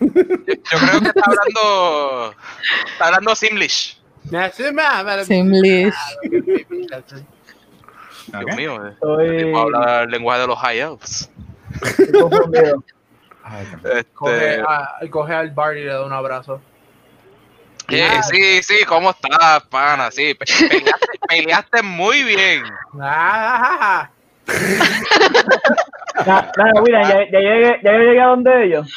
yo creo que está hablando está hablando Simlish. Simlish. Dios mío, eh. Habla el lenguaje de los high elves. Coge, Este, a- coge al Barty y le da un abrazo. sí, sí, sí, ¿cómo estás, pana? Sí, pe- peleaste, peleaste muy bien. Ah, Na- Nada, mira, ya, ya, llegué, ya llegué a donde ellos.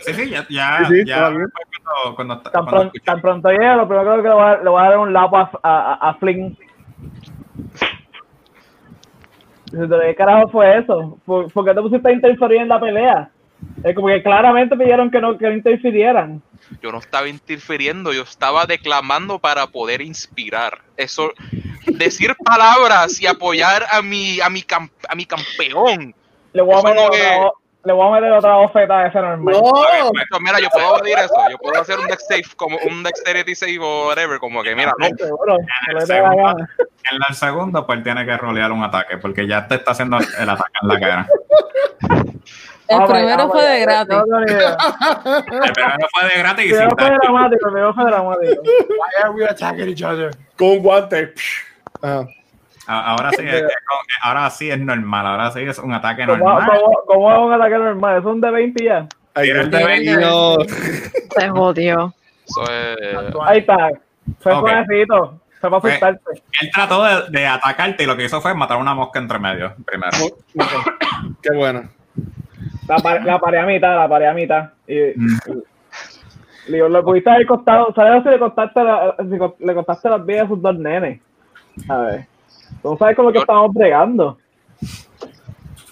Sí, sí, ya, ya, Sí, sí, ya está bien. fue cuando, cuando, Tan, cuando pron- escuché. tan pronto llegue, lo primero que le voy a, le voy a dar un lapo a, a, a- a Flynn. Dice, ¿pero ¿Qué carajo fue eso? ¿Por, por qué te pusiste a interferir en la pelea? Es como que claramente pidieron que no, que no interfirieran. Yo no estaba interfiriendo, yo estaba declamando para poder inspirar. Eso, decir palabras y apoyar a mi, a mi, cam- a mi campeón. Le voy a meter, no otra, es- le voy a meter otra bofeta a ese normal. No, Esto, mira, yo puedo medir eso, yo puedo hacer un dex save, como un dexterity save o whatever, como que mira, no, dé la gana. En el segundo, pues tiene que rolear un ataque, porque ya te está haciendo el ataque en la cara. El allá, primero fue de gratis. No. El primero fue de gratis y El video fue dramático, el video fue dramático. Why are we attacking each other? con un guante. Ajá. A- Ahora sí, es, ahora sí es normal, ahora sí es un ataque ¿Cómo, normal. cómo, cómo es un ataque normal? ¿Es un de 20 ya? El de bienvenido. Se jodió. Ahí está. Fue Ok. suavecito. Fue para Fue- asustarte. Él trató de, de atacarte y lo que hizo fue matar una mosca entre medio primero. Qué bueno. La, par- la paré a mitad, la paré a mitad. Y, Mm. le digo, le pudiste haber costado, ¿sabes si le costaste, la- si le costaste las vidas a sus dos nenes? A ver. Tú sabes con lo que Yo- estamos bregando.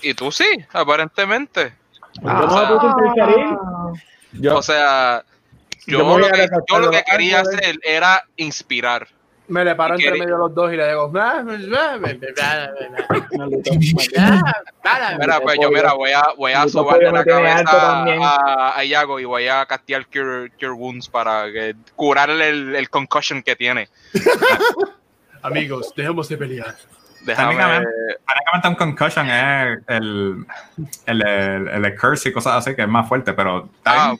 Y tú sí, aparentemente. Yo no me puse a interferir. Yo, O sea, Yo yo, lo que, yo lo que quería hacer era inspirar. Me le paro entre medio de los dos y le digo. "Ah, Mira, pues yo mira, voy a, voy a sobarle la cabeza a, a Iago y voy a castear Cure, Cure Wounds para que, curarle el, el concussion que tiene. Amigos, dejemos de pelear. Déjame. Técnicamente. Un concussion es el, el, el, el, el curse y cosas así, que es más fuerte, pero Ah.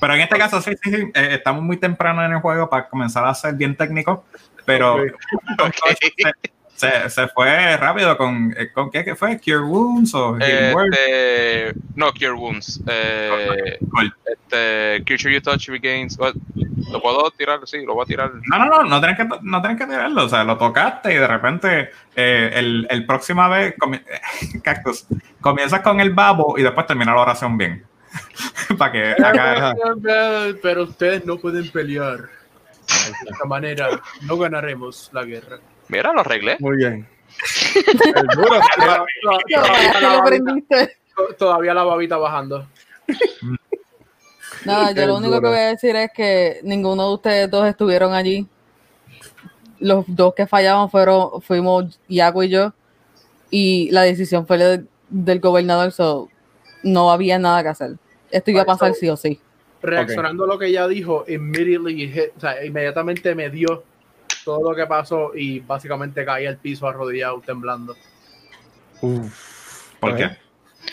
Pero en este caso, sí, sí, sí, eh, estamos muy temprano en el juego para comenzar a ser bien técnico. Pero Ok. se, se- se fue rápido con, eh, con ¿qué, qué fue? Cure Wounds o Healing? Este, no, Cure Wounds. Eh, Cool. este, Creature You Touch Regains. ¿Lo puedo tirar? Sí, lo voy a tirar. No, no, no, no tienes que, no tienes que tirarlo. O sea, lo tocaste y de repente eh, el, el próxima vez, comi- Cactus, comienzas con el babo y después termina la oración bien. Para que acá. Pero ustedes no pueden pelear. De esta manera no ganaremos la guerra. Mira, lo arreglé. Muy bien. El duro. Todavía ¿Qué la lo babita-? Todavía la babita bajando. Nada, Qué yo lo único duro. que voy a decir es que ninguno de ustedes dos estuvieron allí. Los dos que fallaban fueron, fuimos Iago y yo. Y la decisión fue de- del gobernador, so no había nada que hacer. Esto iba a pasar sí o sí. Reaccionando a lo que ella dijo, immediately hit- o sea, inmediatamente me dio todo lo que pasó y básicamente caí al piso arrodillado, temblando. Uf. ¿Por qué?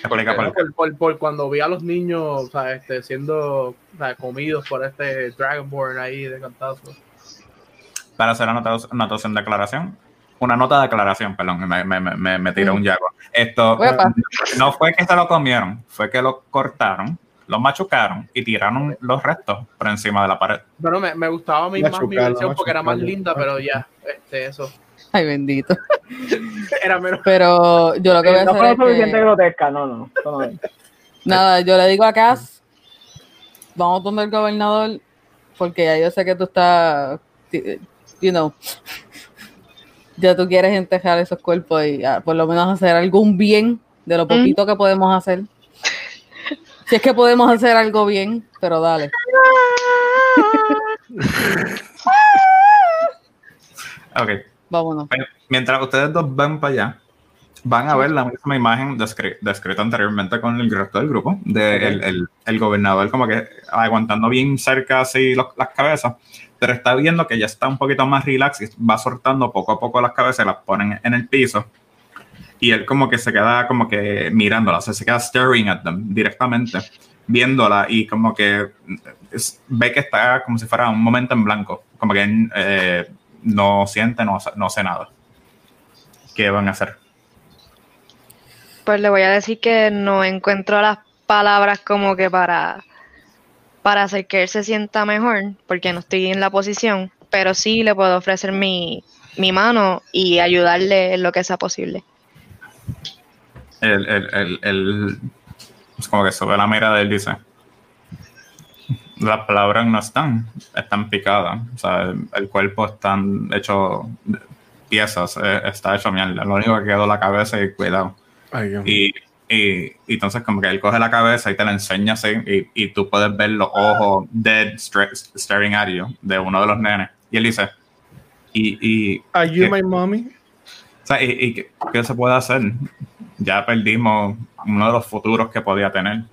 Explica por qué. Por, por- por cuando vi a los niños o sea, este, siendo o sea, comidos por este Dragonborn ahí de cantazo. Para hacer una anotación, de aclaración. Una nota de aclaración, perdón, me, me, me, me- me tiró un yago. Esto Uepa. no fue que se lo comieron, fue que lo cortaron, lo machucaron y tiraron los restos por encima de la pared. Bueno, me, me gustaba mi, más mi versión porque era más linda, pero ya, este, eso. Ay, bendito. Era menos. Pero yo lo que voy a No hacer fue lo es que- suficiente grotesca, no, no. no. Nada, yo le digo a Cass, vamos donde el gobernador, porque ya yo sé que tú estás, you know, ya tú quieres entejar esos cuerpos y ah, por lo menos hacer algún bien de lo poquito que podemos hacer. Si es que podemos hacer algo bien, pero dale. Ok. Vámonos. Mientras ustedes dos van para allá, van a ver la misma imagen descri- descrita anteriormente con el resto del grupo, de el, el- el gobernador como que aguantando bien cerca así los- las cabezas, pero está viendo que ya está un poquito más relax y va soltando poco a poco las cabezas y las ponen en el piso. Y él como que se queda como que mirándola, o se queda staring at them directamente, viéndola y como que ve que está como si fuera un momento en blanco, como que eh, no siente, no, no sé nada. ¿Qué van a hacer? Pues le voy a decir que no encuentro las palabras como que para, para hacer que él se sienta mejor, porque no estoy en la posición, pero sí le puedo ofrecer mi, mi mano y ayudarle en lo que sea posible. El, el, el, el- es como que sube la mirada y él dice, las palabras no están, están picadas, o sea, el, el cuerpo está hecho de piezas, eh, está hecho mierda, lo único que quedó es la cabeza y cuidado. Ay. Y, y, y entonces como que él coge la cabeza y te la enseña así y, y tú puedes ver los ojos dead staring at you de uno de los nenes. Y él dice, y, y Are you ¿qué? my mommy? O sea, ¿y, y qué, qué se puede hacer? Ya perdimos uno de los futuros que podía tener.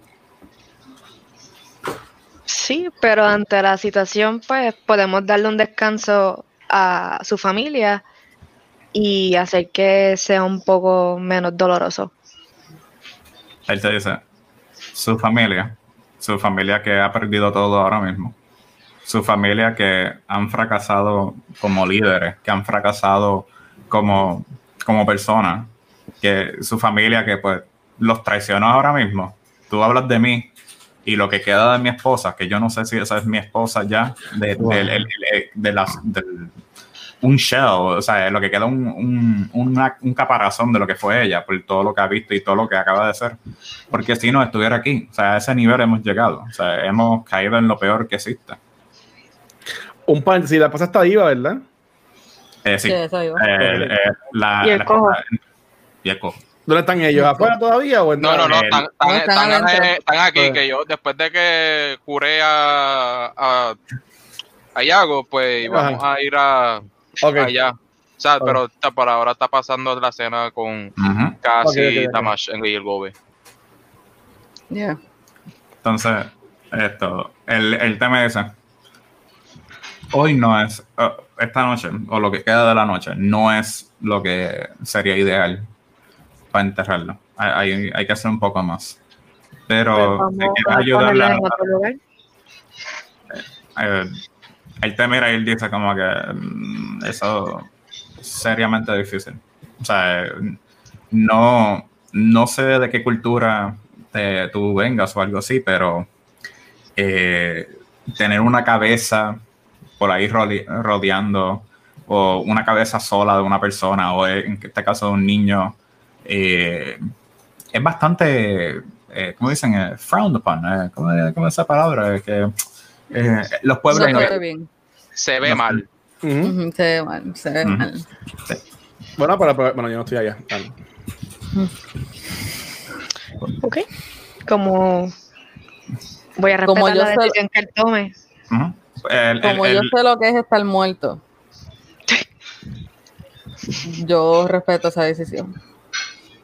Sí, pero ante la situación, pues podemos darle un descanso a su familia y hacer que sea un poco menos doloroso. Él te dice, su familia, su familia que ha perdido todo ahora mismo, su familia que han fracasado como líderes, que han fracasado como, como personas, que su familia que pues los traicionó ahora mismo. Tú hablas de mí y lo que queda de mi esposa, que yo no sé si esa es mi esposa ya, de, Wow. el- de las, un shell, o sea, lo que queda un, un, una- un caparazón de lo que fue ella, por todo lo que ha visto y todo lo que acaba de ser. Porque si no estuviera aquí, o sea, a ese nivel hemos llegado, o sea, hemos caído en lo peor que existe. Un paréntesis, la esposa está viva, ¿verdad? Eh, sí, Sí, eso iba. eh, eh, la, Y el la- cojo. y el cojo. ¿Dónde están ellos? ¿Afuera todavía o No, no, no, están, no, están- están están- adentro. están aquí, que yo después de que curé a, a, a Yago, pues vamos Ajá. a ir a, allá. O sea, pero está- por ahora está pasando la cena con. Casi, Ok, ok, ok. Tamash y el Gobe. Yeah. Entonces, esto, el, el tema es ese. Hoy no es, uh, esta noche, o lo que queda de la noche, no es lo que sería ideal para enterrarlo. Hay, hay, hay que hacer un poco más. Pero Pues si quieres a ayudarle ponerlo a en otro lugar. eh, él te mira y él dice como que mm, eso es seriamente difícil. O sea, no, no sé de qué cultura te- tú vengas o algo así, pero eh, tener una cabeza por ahí rode- rodeando o una cabeza sola de una persona o en este caso de un niño eh, es bastante, eh, ¿cómo dicen? Eh, frowned upon. eh, ¿cómo, es- cómo es esa palabra? Es que eh, los pueblos... No se ve bien. Se ve mal. Se ve mal, se ve mal. Bueno, pero, pero- bueno, yo no estoy allá. Dale. Ok. Como voy a respetar Como yo la sé- decisión que él tome. El- el- Como yo el- sé lo que es estar muerto, yo respeto esa decisión.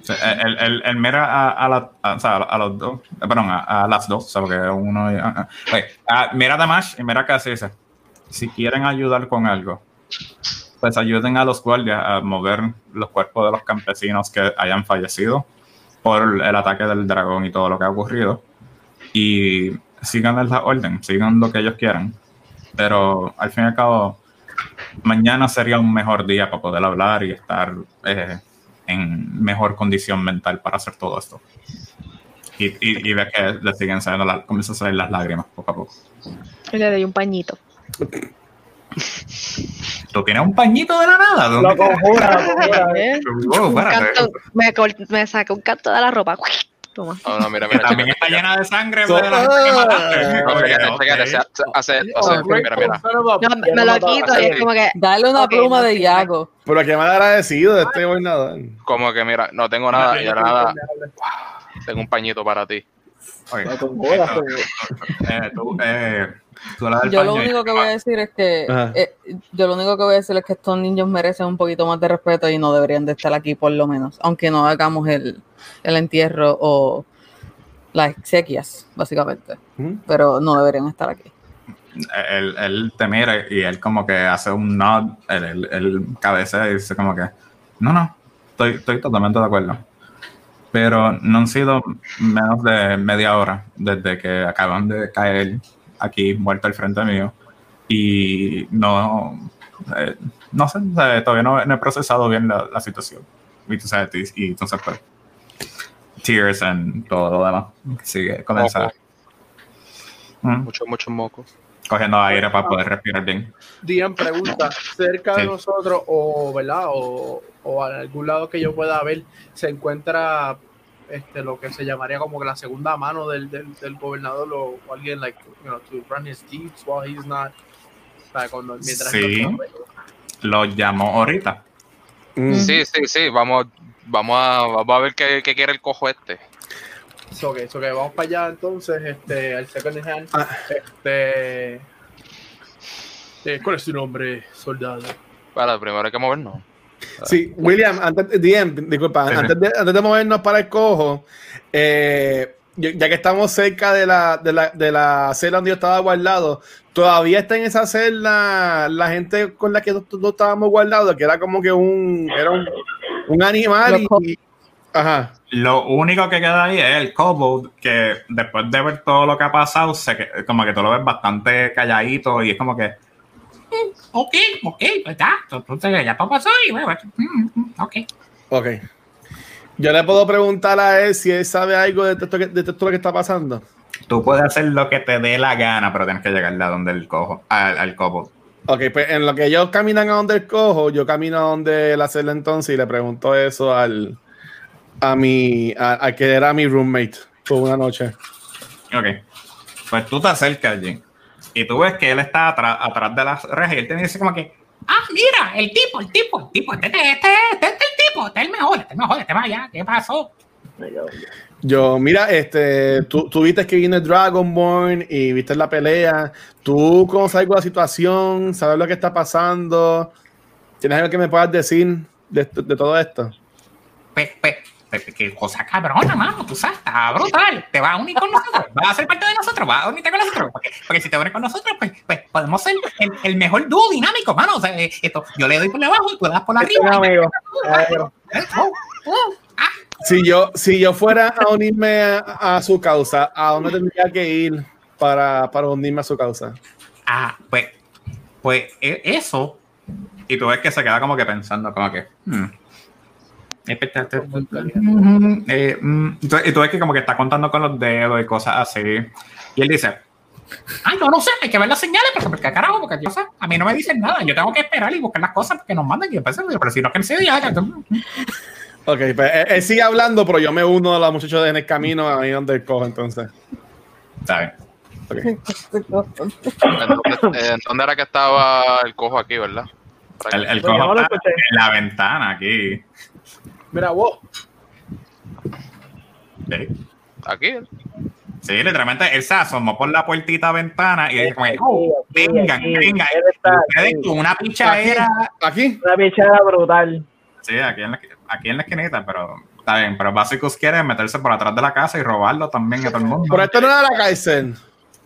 Él mira a, a, la- a- o sea, a los dos, perdón, a, las dos, o sea, porque uno y- ah, ah. Ah, mira a Damash y mira a Cassie y dice, si quieren ayudar con algo, pues ayuden a los guardias a mover los cuerpos de los campesinos que hayan fallecido por el ataque del dragón y todo lo que ha ocurrido y sigan la orden, sigan lo que ellos quieran. Pero al fin y al cabo, mañana sería un mejor día para poder hablar y estar eh, en mejor condición mental para hacer todo esto. Y, y, y ves que le siguen saliendo, las, comienzan a salir las lágrimas poco a poco. Y le doy un pañito. ¿Tú tienes un pañito de la nada? ¿De dónde Lo conjura, lo conjura. ¿Eh? Oh, Un espérate. canto, me, col- me saca un canto de la ropa. Toma. No, no, mira, Que mira. también está llena de sangre So- de la gente que mataste. No, hace, hace- mira, mira. No, me lo quito y es como que. Dale una pluma no de. Yago. Pero que mal agradecido de este gobernador. Como que mira, no tengo nada, ya nada. Tengo un pañito para ti. Yo lo y- único que voy a decir es que eh, yo lo único que voy a decir es que estos niños merecen un poquito más de respeto y no deberían de estar aquí por lo menos, aunque no hagamos el, el entierro o las exequias, básicamente, pero no deberían estar aquí. él, él te mira y él como que hace un nod, él, él, él cabecea y dice como que, no, no, estoy, estoy totalmente de acuerdo. Pero no han sido menos de media hora desde que acaban de caer aquí muerto al frente mío y no, eh, no sé, todavía no, no he procesado bien la, la situación. Y, tú sabes, y, y entonces pues, tears and todo lo demás. Sigue, comienza Moco. mm, Mucho, mucho moco. cogiendo aire para poder respirar bien. Dian pregunta, cerca de nosotros o, ¿verdad? O, o en algún lado que yo pueda ver, se encuentra este, lo que se llamaría como que la segunda mano del, del, del gobernador o, o alguien, like, you know, to run his deeds while he's not, para cuando, mientras Sí. no. Lo llamó ahorita. Mm. Sí, sí, sí, vamos, vamos a, vamos a ver qué, qué quiere el cojo este. So que, so que vamos para allá entonces, este, al second hand, Ah. este, eh, ¿cuál es tu nombre, soldado? Para, primero hay que movernos. Sí, William, antes, DM, disculpa, Sí, antes, de, antes de movernos para el cojo, eh, ya que estamos cerca de la, de, la, de la celda donde yo estaba guardado, todavía está en esa celda la gente con la que nosotros estábamos guardados, que era como que un, era un, un animal y, y- ajá. Lo único que queda ahí es el Kobold, que después de ver todo lo que ha pasado, se que- como que tú lo ves bastante calladito y es como que. "Mm, Ok, ok, pues ya, entonces ya pasó y bueno, mm, mm, ok. Ok. Yo le puedo preguntar a él si él sabe algo de esto que, de esto que está pasando. Tú puedes hacer lo que te dé la gana, pero tienes que llegar a donde el cojo, al, al Kobold. Ok, pues en lo que ellos caminan a donde el cojo, yo camino a donde la celda entonces y le pregunto eso al a mi a, a que era mi roommate por una noche. Ok. Pues tú te acercas allí y tú ves que él está atrás, atrás de las rejas y él te dice como que, ah, mira, el tipo, el tipo, el tipo, este, este, este, este es el tipo, este es el mejor, este es el mejor, este va allá, ¿qué pasó? Yo, mira, este, tú, tú viste que viene Dragonborn y viste la pelea. ¿Tú conoces algo de la situación? ¿Sabes lo que está pasando? ¿Tienes algo que me puedas decir de, esto- de todo esto? Pues, pues, pues, qué cosa cabrona, mano, tú sabes, está brutal. Te vas a unir con nosotros, vas a ser parte de nosotros, vas a unirte con nosotros. Porque, porque si te unes con nosotros, pues, pues podemos ser el, el mejor dúo dinámico, mano. O sea, eh, esto, yo le doy por abajo y tú le das por Este es arriba. un amigo. Ah. Si yo, si yo fuera a unirme a, a su causa, ¿a dónde tendría que ir para, para unirme a su causa? Ah, pues pues e- eso, y tú ves que se queda como que pensando, como que. hmm, eh, mm, y tú- ves que como que está contando con los dedos y cosas así. Y él dice, ay, no, no sé, hay que ver las señales, pero ¿por qué carajo? Porque yo sé, a mí no me dicen nada, yo tengo que esperar y buscar las cosas que nos mandan y después, pero si no que se ya, ya, Ok, pues él, él sigue hablando, pero yo me uno a la muchacha en el camino ahí donde él coge, entonces. Ok. ¿En dónde, era que estaba el cojo aquí, verdad? El, aquí. el Pues cojo no está en la ventana aquí. Mira, vos. Sí. Aquí. Sí, literalmente él se asomó por la puertita ventana y dijo, como, "Oh, Aquí, aquí, vengan, aquí. vengan. Él está Ustedes aquí. con una pichadera. Aquí. Una pichada brutal. Sí, aquí en, la, aquí en la esquinita, pero está bien. Pero Basicus quiere meterse por atrás de la casa y robarlo también a todo el mundo. Pero esto no era la cárcel.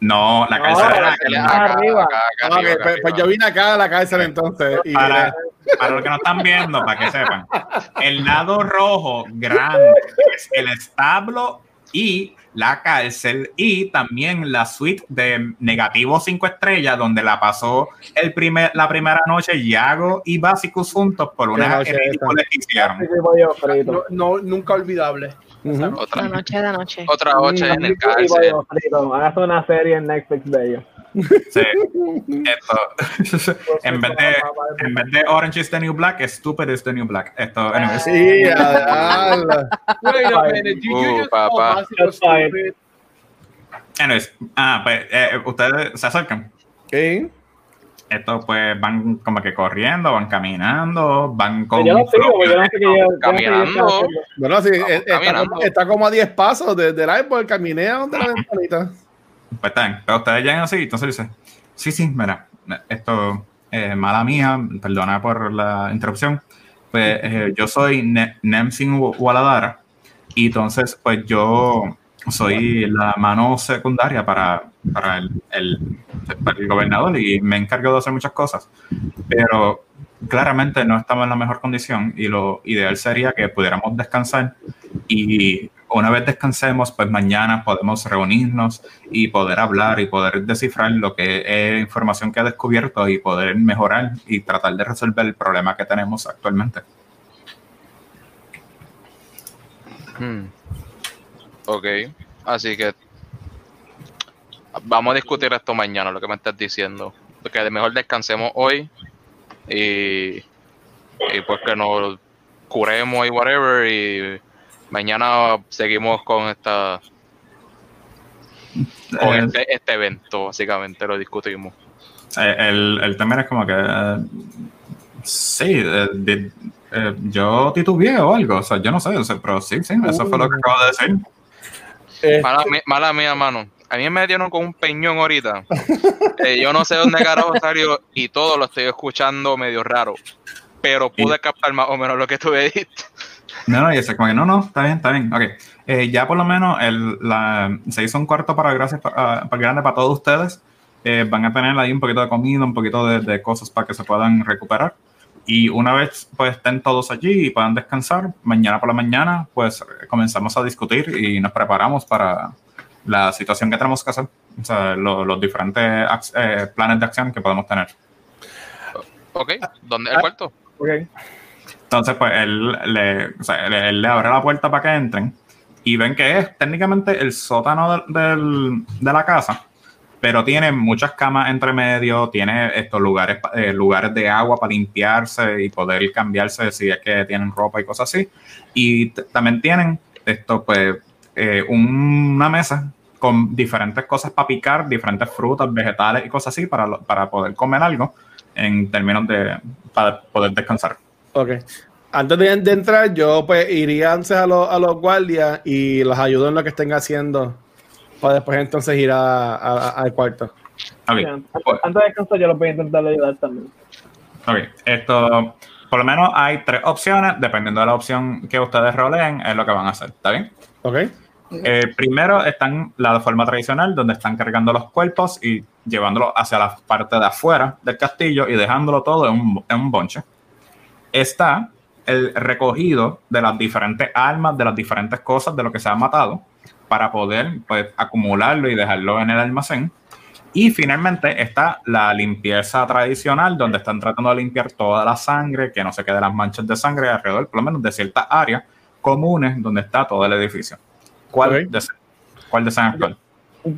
No, la No, cárcel era la aquí. cárcel- Acá, arriba. acá, acá Ah, ok, arriba, pues, pues yo vine acá a la cárcel entonces. Y Para, para los que no están viendo, para que sepan, el lado rojo grande es el establo y la cárcel y también la suite de negativo 5 estrellas donde la pasó el primer, la primera noche Yago y Basicus juntos por una noche que hicieron. No, no, nunca olvidable. Otra, La noche de noche. otra noche en el cárcel. frito. Una serie en Netflix de ellos. Sí. Esto, en, vez de, en vez de Orange is the New Black, Stupid is the New Black. Esto, anyways. Sí. Wait a minute, you, you Uh, just papá. stupid. Anyways, ah, pues eh, ustedes se acercan. Ok. Estos pues van como que corriendo, van caminando, van con... Yo no sigo, porque yo no sé que yo. no sé qué yo Caminando. Bueno, sí, eh, está, está como a 10 pasos desde el árbol, caminé a donde la ventanita. Pues está bien. Pero ustedes llegan así, entonces dicen, sí, sí, mira, esto, eh, mala mía, perdona por la interrupción. Pues eh, yo soy Ne- Nemsin Waladara y entonces pues yo soy la mano secundaria para, para el, el, para el gobernador y me encargo de hacer muchas cosas. Pero claramente no estamos en la mejor condición y lo ideal sería que pudiéramos descansar y una vez descansemos, pues mañana podemos reunirnos y poder hablar y poder descifrar lo que es información que ha descubierto y poder mejorar y tratar de resolver el problema que tenemos actualmente. Hmm. Ok, así que vamos a discutir esto mañana, lo que me estás diciendo. Porque de mejor descansemos hoy y, y pues que nos curemos y whatever y mañana seguimos con esta con Eh, este, este evento, básicamente lo discutimos. Eh, el, el tema es como que eh, sí, de- yo titubeé o algo, o sea, yo no sé, o sea, pero sí, sí, eso fue lo que acabo de decir. Eh, Mala, mala mía, mano. A mí me dieron con un peñón ahorita. Eh, yo no sé dónde carajo salió y todo lo estoy escuchando medio raro. Pero pude captar más o menos lo que tú dijiste. No, no, y eso, como que no, no, está bien, está bien, ok. Eh, ya por lo menos el, la, se hizo un cuarto para gracias pa- ah, para grande para todos ustedes. Eh, van a tener ahí un poquito de comida, un poquito de, de cosas para que se puedan recuperar. Y una vez pues estén todos allí y puedan descansar, mañana por la mañana pues comenzamos a discutir y nos preparamos para la situación que tenemos que hacer. O sea, lo- los diferentes eh, planes de acción que podemos tener. ¿Ok? ¿Dónde es el cuarto? Ok. Entonces, pues él le, o sea, él- le abre la puerta para que entren y ven que es técnicamente el sótano de la casa, pero tiene muchas camas entre medio, tiene estos lugares, eh, lugares de agua para limpiarse y poder cambiarse si es que tienen ropa y cosas así. Y también tienen esto, pues, eh, una mesa con diferentes cosas para picar, diferentes frutas, vegetales y cosas así para, para poder comer algo en términos de para poder descansar. Ok. Antes de, de entrar, yo pues iría antes a, los- a los guardias y los ayudo en lo que estén haciendo para después entonces ir a- a- al cuarto. Ok, Sí, antes, pues, antes de descansar, yo los voy a intentar ayudar también. ok. Esto, por lo menos hay tres opciones, dependiendo de la opción que ustedes roleen, es lo que van a hacer, ¿está bien? Ok. Eh, primero están la forma tradicional, donde están cargando los cuerpos y llevándolos hacia la parte de afuera del castillo y dejándolo todo en un, en un bonche. Está el recogido de las diferentes armas, de las diferentes cosas de lo que se ha matado, para poder pues, acumularlo y dejarlo en el almacén. Y finalmente está la limpieza tradicional, donde están tratando de limpiar toda la sangre, que no se queden las manchas de sangre alrededor, por lo menos de ciertas áreas comunes donde está todo el edificio. ¿Cuál, Ok. dese- cuál desean actuar?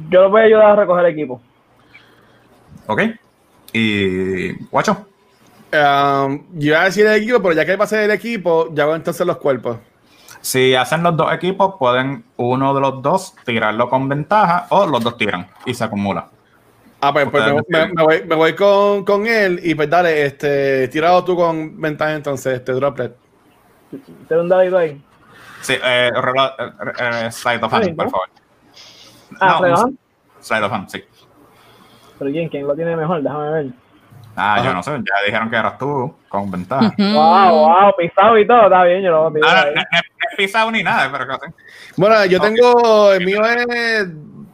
Yo los voy a ayudar a recoger equipo. ¿Ok? Y. Guacho. Um, yo iba a decir el equipo, pero ya que pasé el equipo, ya hago entonces los cuerpos. Si hacen los dos equipos, pueden uno de los dos tirarlo con ventaja o los dos tiran y se acumula. Ah, pues, pues me, voy, me voy con, con él y pues dale, este, tirado tú con ventaja entonces, este droplet. Ten un dadito ahí. Sí, eh, eh, eh, slide of hand, por favor. Ah, No, slide of un- hand. Slide of hand, sí. Pero ¿quién? ¿Quién lo tiene mejor? Déjame ver. Ah, Ajá. yo no sé, ya dijeron que eras tú con ventaja. Mm. Wow, wow, pisado y todo. Está bien, yo lo voy a tirar Ah, ahí. no, no, no he pisado ni nada, pero que. Bueno, yo tengo, el mío es...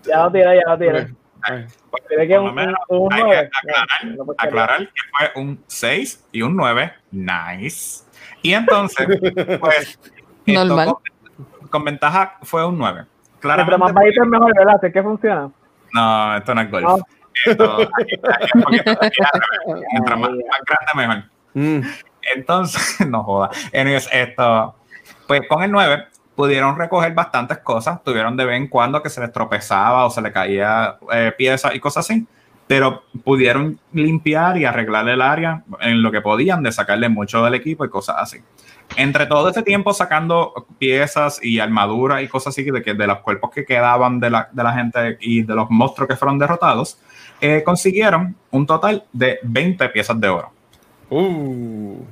Ya lo tiré, ya lo tiré. Ok. Tiré que Por lo un, menos un, un hay que aclarar, No, no aclarar que fue un 6 y un 9. Nice. Y entonces, pues. Normal. Con, con ventaja fue un 9. Mientras Claramente. más bajito es mejor, ¿verdad? ¿Así que funciona? No, esto no es golf. No. Esto, aquí- aquí es porque- aquí es al revés. Mientras más, más grande, mejor. Mm. Entonces, no joda. Anyways, esto, pues con el 9 pudieron recoger bastantes cosas. Tuvieron de vez en cuando que se les tropezaba o se le caía eh, piezas y cosas así. Pero pudieron limpiar y arreglar el área en lo que podían de sacarle mucho del equipo y cosas así. Entre todo ese tiempo sacando piezas y armadura y cosas así de, que, de los cuerpos que quedaban de la, de la gente y de los monstruos que fueron derrotados, eh, consiguieron un total de 20 piezas de oro. Uh.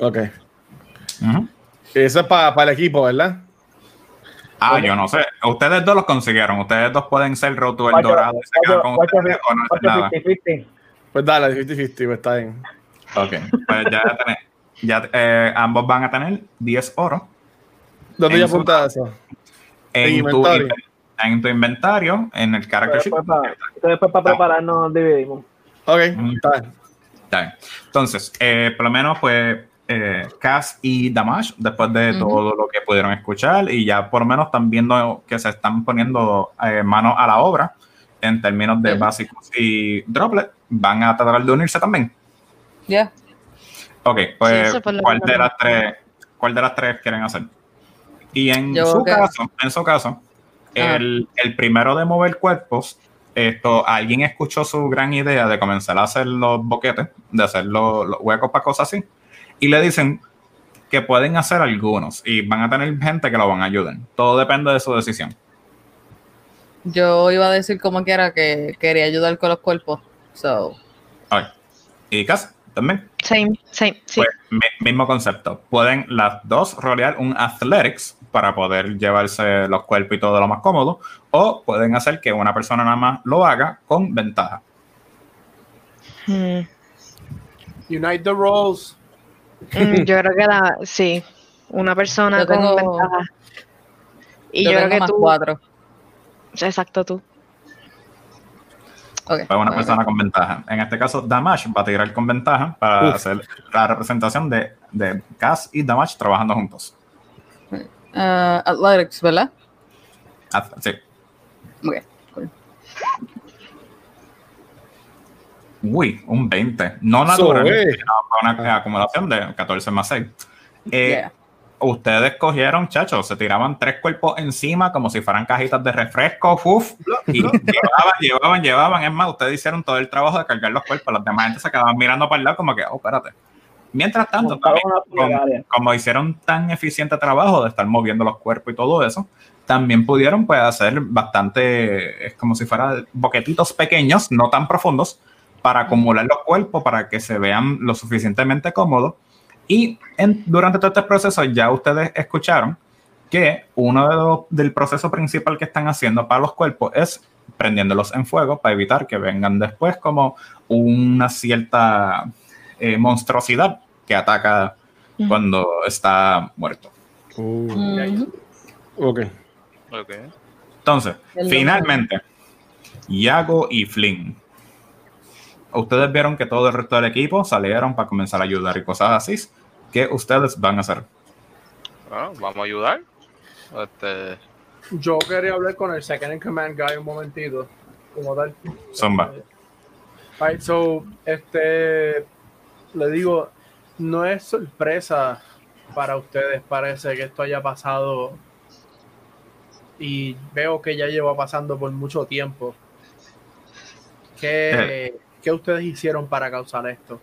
Ok. Ujú. Eso es para el equipo, ¿verdad? Ah, yo no sé. Ustedes dos los consiguieron. Ustedes dos pueden ser roto el dorado y se quedan con ustedes o no nada. 50-50. Pues dale, 50-50, pues está bien. Ok. Pues ya, tenés- ya eh, ambos van a tener 10 oro ¿Dónde ya su- apunta eso? en, En tu, inventario. En tu inventario, en el character sheet. Después para después para prepararnos nos dividimos. Ok, Mm. está bien. Está bien. Entonces, eh, por lo menos, pues, eh, Cass y Damash, después de todo lo que pudieron escuchar, y ya por lo menos están viendo que se están poniendo eh, manos a la obra en términos de básicos y droplet, van a tratar de unirse también. Ya. Ok, pues, ¿cuál, de las tres, ¿cuál de las tres quieren hacer? Y en Yo su caso, en su caso. El, el primero de mover cuerpos, esto, alguien escuchó su gran idea de comenzar a hacer los boquetes, de hacer los, los huecos para cosas así, y le dicen que pueden hacer algunos y van a tener gente que lo van a ayudar. Todo depende de su decisión. Yo iba a decir como quiera que quería ayudar con los cuerpos. So. ¿Y Cass? ¿También? Same, same, sí. Pues, mi- mismo concepto. Pueden las dos rolear un athletics para poder llevarse los cuerpos y todo lo más cómodo, o pueden hacer que una persona nada más lo haga con ventaja. Mm, Unite the roles. mm, yo creo que la, sí, una persona Yo con tengo- ventaja. Y yo creo que más tú, cuatro. exacto tú. Ok, Para una bueno. persona con ventaja. En este caso, Damash va a tirar con ventaja para Uf. hacer la representación de, de Cass y Damash trabajando juntos. Ah, athletics, ¿verdad? Haz- Sí. Ok, cool. Uy, un 20. No natural. So, eh. fue una acumulación de 14 más 6. Eh, Yeah. Ustedes cogieron, chachos, se tiraban tres cuerpos encima como si fueran cajitas de refresco, uf, y llevaban, llevaban, llevaban. Es más, ustedes hicieron todo el trabajo de cargar los cuerpos. Las demás gente se quedaban mirando para el lado como que, oh, espérate. Mientras tanto, también, como hicieron tan eficiente trabajo de estar moviendo los cuerpos y todo eso, también pudieron pues hacer bastante, es como si fueran boquetitos pequeños, no tan profundos, para acumular los cuerpos, para que se vean lo suficientemente cómodos. Y en- durante todo este proceso ya ustedes escucharon que uno de los- del proceso principal que están haciendo para los cuerpos es prendiéndolos en fuego para evitar que vengan después como una cierta eh, monstruosidad que ataca cuando está muerto. Uh, Ujú. ok. Ok. Entonces, El finalmente, Yago y Flynn. Ustedes vieron que todo el resto del equipo salieron para comenzar a ayudar y cosas así. ¿Qué ustedes van a hacer? Bueno, vamos a ayudar. Este, Yo quería hablar con el second in command guy un momentito. como tal. Zumba. Alright, so, este, le digo, no es sorpresa para ustedes, parece que esto haya pasado y veo que ya lleva pasando por mucho tiempo. ¿Qué, ¿qué ustedes hicieron para causar esto?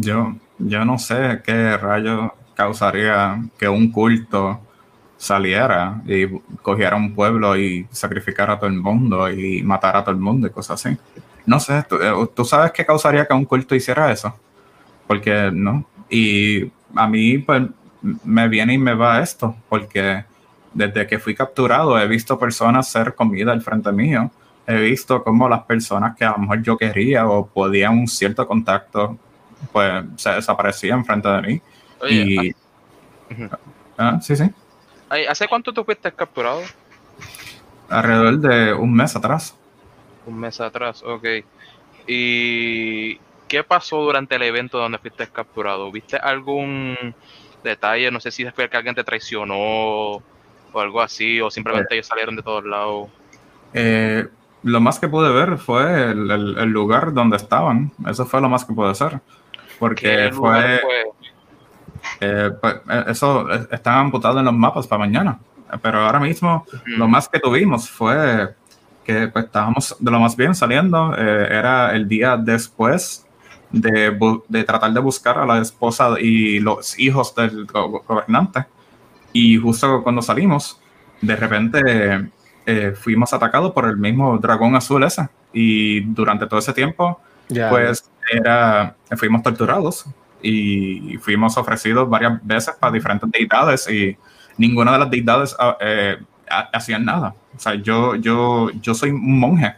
Yo, yo no sé qué rayo causaría que un culto saliera y cogiera un pueblo y sacrificara a todo el mundo y matara a todo el mundo y cosas así. No sé, ¿tú, eh, ¿tú sabes qué causaría que un culto hiciera eso? Porque no. Y a mí pues me viene y me va esto, porque desde que fui capturado he visto personas ser comida al frente mío. He visto cómo las personas que a lo mejor yo quería o podía un cierto contacto, pues se desaparecían frente de mí. Oye, y, Ujú. ah, sí, sí. ¿Hace cuánto tú fuiste capturado? Alrededor de un mes atrás. Un mes atrás, ok. ¿Y qué pasó durante el evento donde fuiste capturado? ¿Viste algún detalle? No sé si fue que alguien te traicionó o algo así, o simplemente ellos salieron de todos lados. Eh, lo más que pude ver fue el, el- el lugar donde estaban. Eso fue lo más que pude hacer. Porque ¿Qué lugar fue, eh, pues, eh, eso eh, estaba amputado en los mapas para mañana. Eh, Pero ahora mismo lo más que tuvimos fue que pues, estábamos de lo más bien saliendo. eh, era el día después de, de tratar de buscar a la esposa y los hijos del go- gobernante. Y justo cuando salimos, de repente eh, fuimos atacados por el mismo dragón azul ese. Y durante todo ese tiempo, Ya. pues era, fuimos torturados y fuimos ofrecidos varias veces para diferentes deidades y ninguna de las deidades ah, eh, hacían nada. O sea, yo, yo, yo soy un monje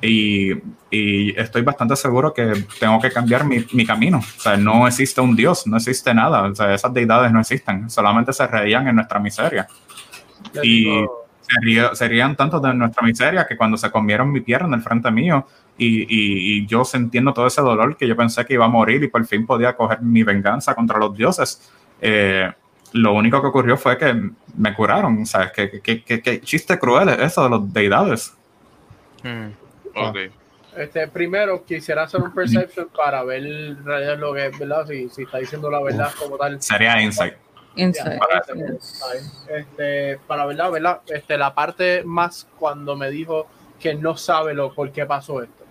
y, y estoy bastante seguro que tengo que cambiar mi, mi camino. O sea, no existe un dios, no existe nada. O sea, esas deidades no existen, solamente se reían en nuestra miseria. Y- digo, Se, ríe- se rían tanto de nuestra miseria que cuando se comieron mi pierna en el frente mío y, y- y yo sintiendo todo ese dolor que yo pensé que iba a morir y por fin podía coger mi venganza contra los dioses, eh, lo único que ocurrió fue que me curaron. O sea, que, que, que- que chiste cruel es eso de los deidades. Hmm, Ok. este, primero quisiera hacer un perception para ver lo que es, ¿verdad? Si, si está diciendo la verdad como tal. Sería insight. Insight. Yes. Este, para verdad, ¿verdad? Este, la parte más cuando me dijo que no sabe lo por qué pasó esto.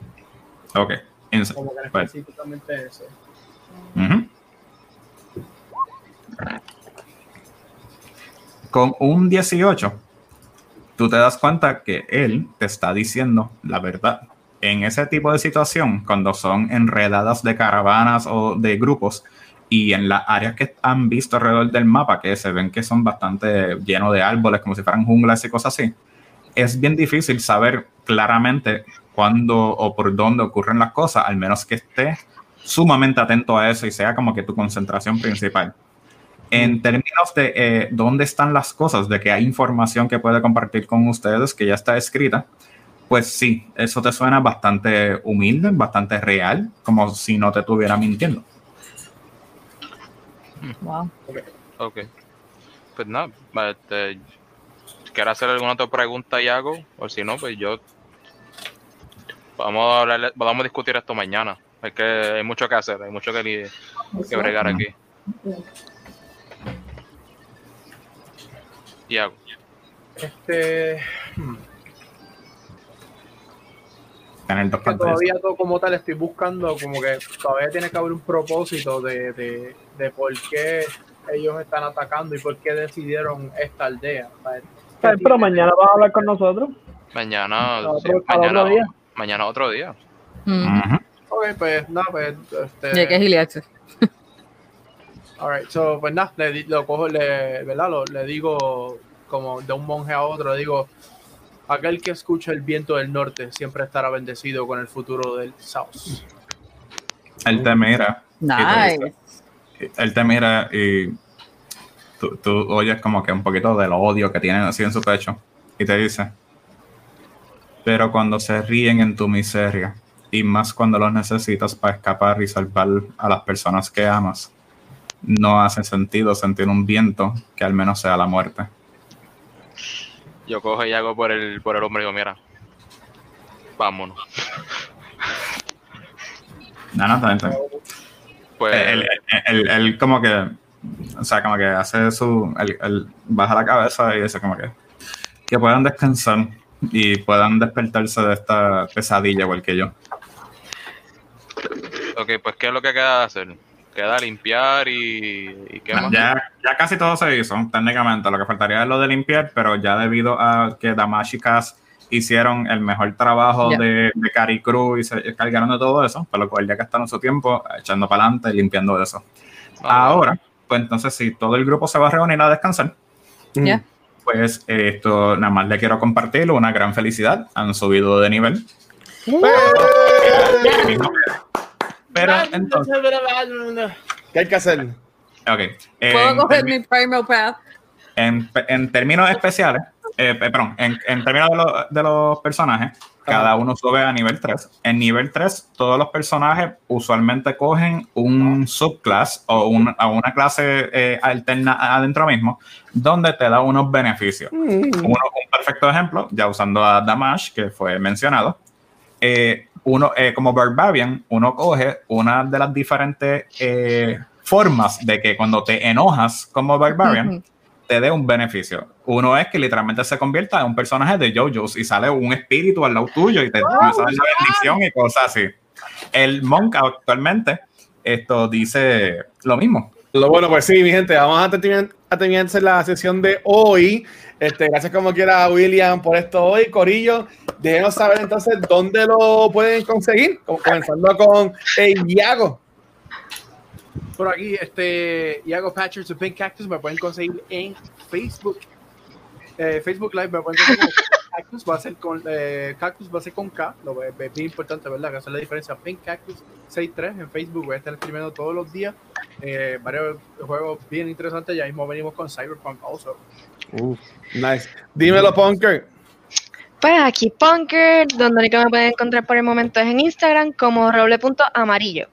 Ok, insight. Como que específicamente eso. Ujú. Con un 18, tú te das cuenta que él te está diciendo la verdad. En ese tipo de situación, cuando son enredadas de caravanas o de grupos, y en las áreas que han visto alrededor del mapa, que se ven que son bastante llenos de árboles, como si fueran junglas y cosas así, es bien difícil saber claramente cuándo o por dónde ocurren las cosas, al menos que estés sumamente atento a eso y sea como que tu concentración principal. En términos de eh, dónde están las cosas, de que hay información que puede compartir con ustedes que ya está escrita, pues sí, eso te suena bastante humilde, bastante real, como si no te estuviera mintiendo. Wow. Ok. Pues nada, este, ¿quieres hacer alguna otra pregunta, Yago? O si no, pues yo. Vamos a, hablar, vamos a discutir esto mañana. Es que hay mucho que hacer, hay mucho que, que bregar aquí. Este, hmm, Tener dos que pantallas. todavía todo como tal estoy buscando, como que todavía tiene que haber un propósito de, de, de por qué ellos están atacando y por qué decidieron esta aldea. ¿sabes? Eh, Pero mañana vas a hablar con nosotros. Mañana, No, sí, otro- para mañana, otro día. mañana otro día. Mm. Ok, pues nada, pues. Este, Ya que es. Alright, so, pues nada, le, lo cojo, le, ¿verdad? Lo- le digo como de un monje a otro, le digo, aquel que escucha el viento del norte siempre estará bendecido con el futuro del South. Él te mira. y te Nice. dice- él te mira y tú, tú oyes como que un poquito del odio que tienen así en su pecho y te dice, pero cuando se ríen en tu miseria y más cuando los necesitas para escapar y salvar a las personas que amas, no hace sentido sentir un viento que al menos sea la muerte. Yo cojo y hago por el, por el hombre y digo, mira, vámonos. No, no, está bien. Pues, Él, él- él- él como que, o sea, como que hace su, él baja la cabeza y dice como que, que puedan descansar y puedan despertarse de esta pesadilla igual que yo. ok, pues ¿qué es lo que queda de hacer? Queda limpiar y, y qué más. Ya, ya casi todo se hizo, técnicamente. Lo que faltaría es lo de limpiar, pero ya debido a que Damash y Cass hicieron el mejor trabajo de, de Cari Cruz y se cargaron de todo eso, por lo cual ya gastaron su tiempo echando para adelante y limpiando eso. Ah, Ahora, pues entonces si todo el grupo se va a reunir a descansar, Ya. pues eh, esto nada más le quiero compartir una gran felicidad. Han subido de nivel. Pero entonces, ¿Qué hay que hacer? ok. Puedo en coger mi Primal Path. en, en términos especiales, eh, eh, perdón, en, en términos de, lo- de los personajes, cada uno sube a nivel 3. En nivel 3, todos los personajes usualmente cogen un subclass o un- a una clase eh, alterna adentro mismo, donde te da unos beneficios. Uno- un perfecto ejemplo, ya usando a Damash, que fue mencionado, eh, uno, eh, como Barbarian, uno coge una de las diferentes eh, formas de que cuando te enojas como Barbarian, Ujú. te dé un beneficio. Uno es que literalmente se convierta en un personaje de JoJo's y sale un espíritu al lado tuyo y te comienza a dar la bendición y cosas así. El Monk actualmente esto dice lo mismo. Lo bueno, pues sí, mi gente, vamos a terminar, a terminar la sesión de hoy. Este, gracias como quiera a William por esto hoy, Corillo. Déjenos saber entonces dónde lo pueden conseguir, Com- comenzando con el Iago. Por aquí, este, Iago Patchers de Pink Cactus me pueden conseguir en Facebook. Eh, Facebook Live me pueden conseguir Cactus, va a ser con, eh, Cactus va a ser con K, lo es bien importante, ¿verdad? Que hacer la diferencia. Pink Cactus 63 en Facebook, voy a estar escribiendo todos los días. Eh, varios juegos bien interesantes, ya mismo venimos con Cyberpunk also. Nice. Dímelo, Punker. Pues aquí Punker, donde único me pueden encontrar por el momento es en Instagram como roble.amarillo.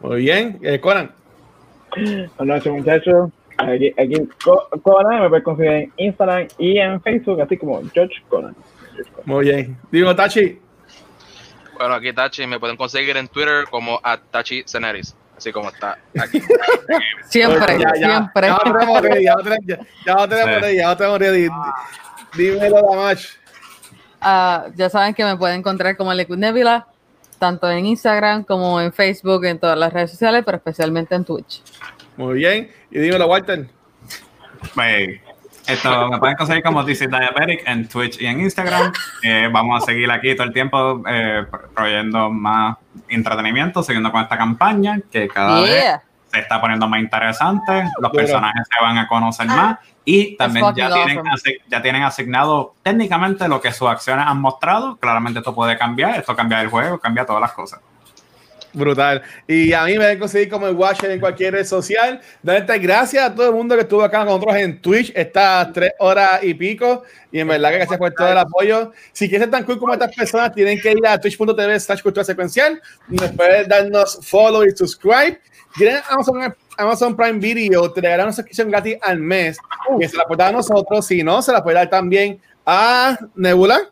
Muy bien. Eh, Conan. Buenas noches, muchachos. Aquí, aquí Co- Conan me puedes conseguir en Instagram y en Facebook, así como George Conan. George Conan. Muy bien. Dímelo, Tachi. Bueno, aquí Tachi me pueden conseguir en Twitter como a Tachi Ceneris, así como está aquí. Siempre, Ya, ya, siempre. Ya lo tenemos ready, ya ya- ya ya lo tenemos ready. Dímelo, Damach. Ah, ya saben que me pueden encontrar como Liquid Nebula, tanto en Instagram como en Facebook, en todas las redes sociales, pero especialmente en Twitch. Muy bien. Y dímelo, Walter. Pues, esto me pueden conseguir como DC Diabetic en Twitch y en Instagram. Eh, vamos a seguir aquí todo el tiempo eh, pro- proveyendo más entretenimiento, siguiendo con esta campaña que cada vez Yeah. Se está poniendo más interesante, los personajes se van a conocer más y también ya tienen, ya tienen asignado técnicamente lo que sus acciones han mostrado. Claramente esto puede cambiar, esto cambia el juego, cambia todas las cosas. Brutal. Y a mí me pueden conseguir como el Watcher en cualquier red social. Darte gracias a todo el mundo que estuvo acá con nosotros en Twitch estas tres horas y pico. Y en verdad que gracias por todo el apoyo. Si quieren ser tan cool como estas personas, tienen que ir a twitch.tv slash cultura secuencial. Y nos pueden darnos follow y subscribe. Tienen Amazon, Amazon Prime Video, te darán una suscripción gratis al mes. Que se la puede dar a nosotros. Si no, se la puede dar también a Nebula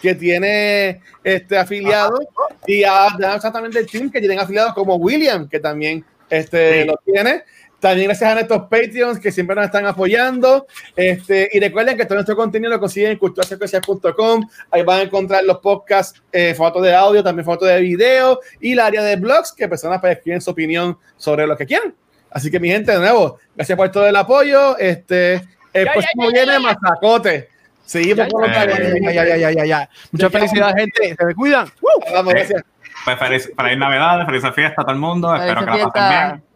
que tiene este afiliado y a exactamente el team que tienen afiliados como William que también este Sí. lo tiene también gracias a nuestros Patreons que siempre nos están apoyando este y recuerden que todo nuestro contenido lo consiguen en culturasecuencial.com ahí van a encontrar los podcasts eh, fotos de audio también fotos de video y el área de blogs que personas pues, escriben su opinión sobre lo que quieran así que mi gente de nuevo gracias por todo el apoyo este el Ya, próximo ya, ya, viene Mazacote Seguimos con los ya, dragones. Ya, ya, ya, ya, ya, ya. Muchas Ya, ya. felicidades, gente. Se me cuidan. Vamos, gracias. Pues feliz, feliz Navidad, feliz fiesta a todo el mundo. Feliz Espero que la pasen bien.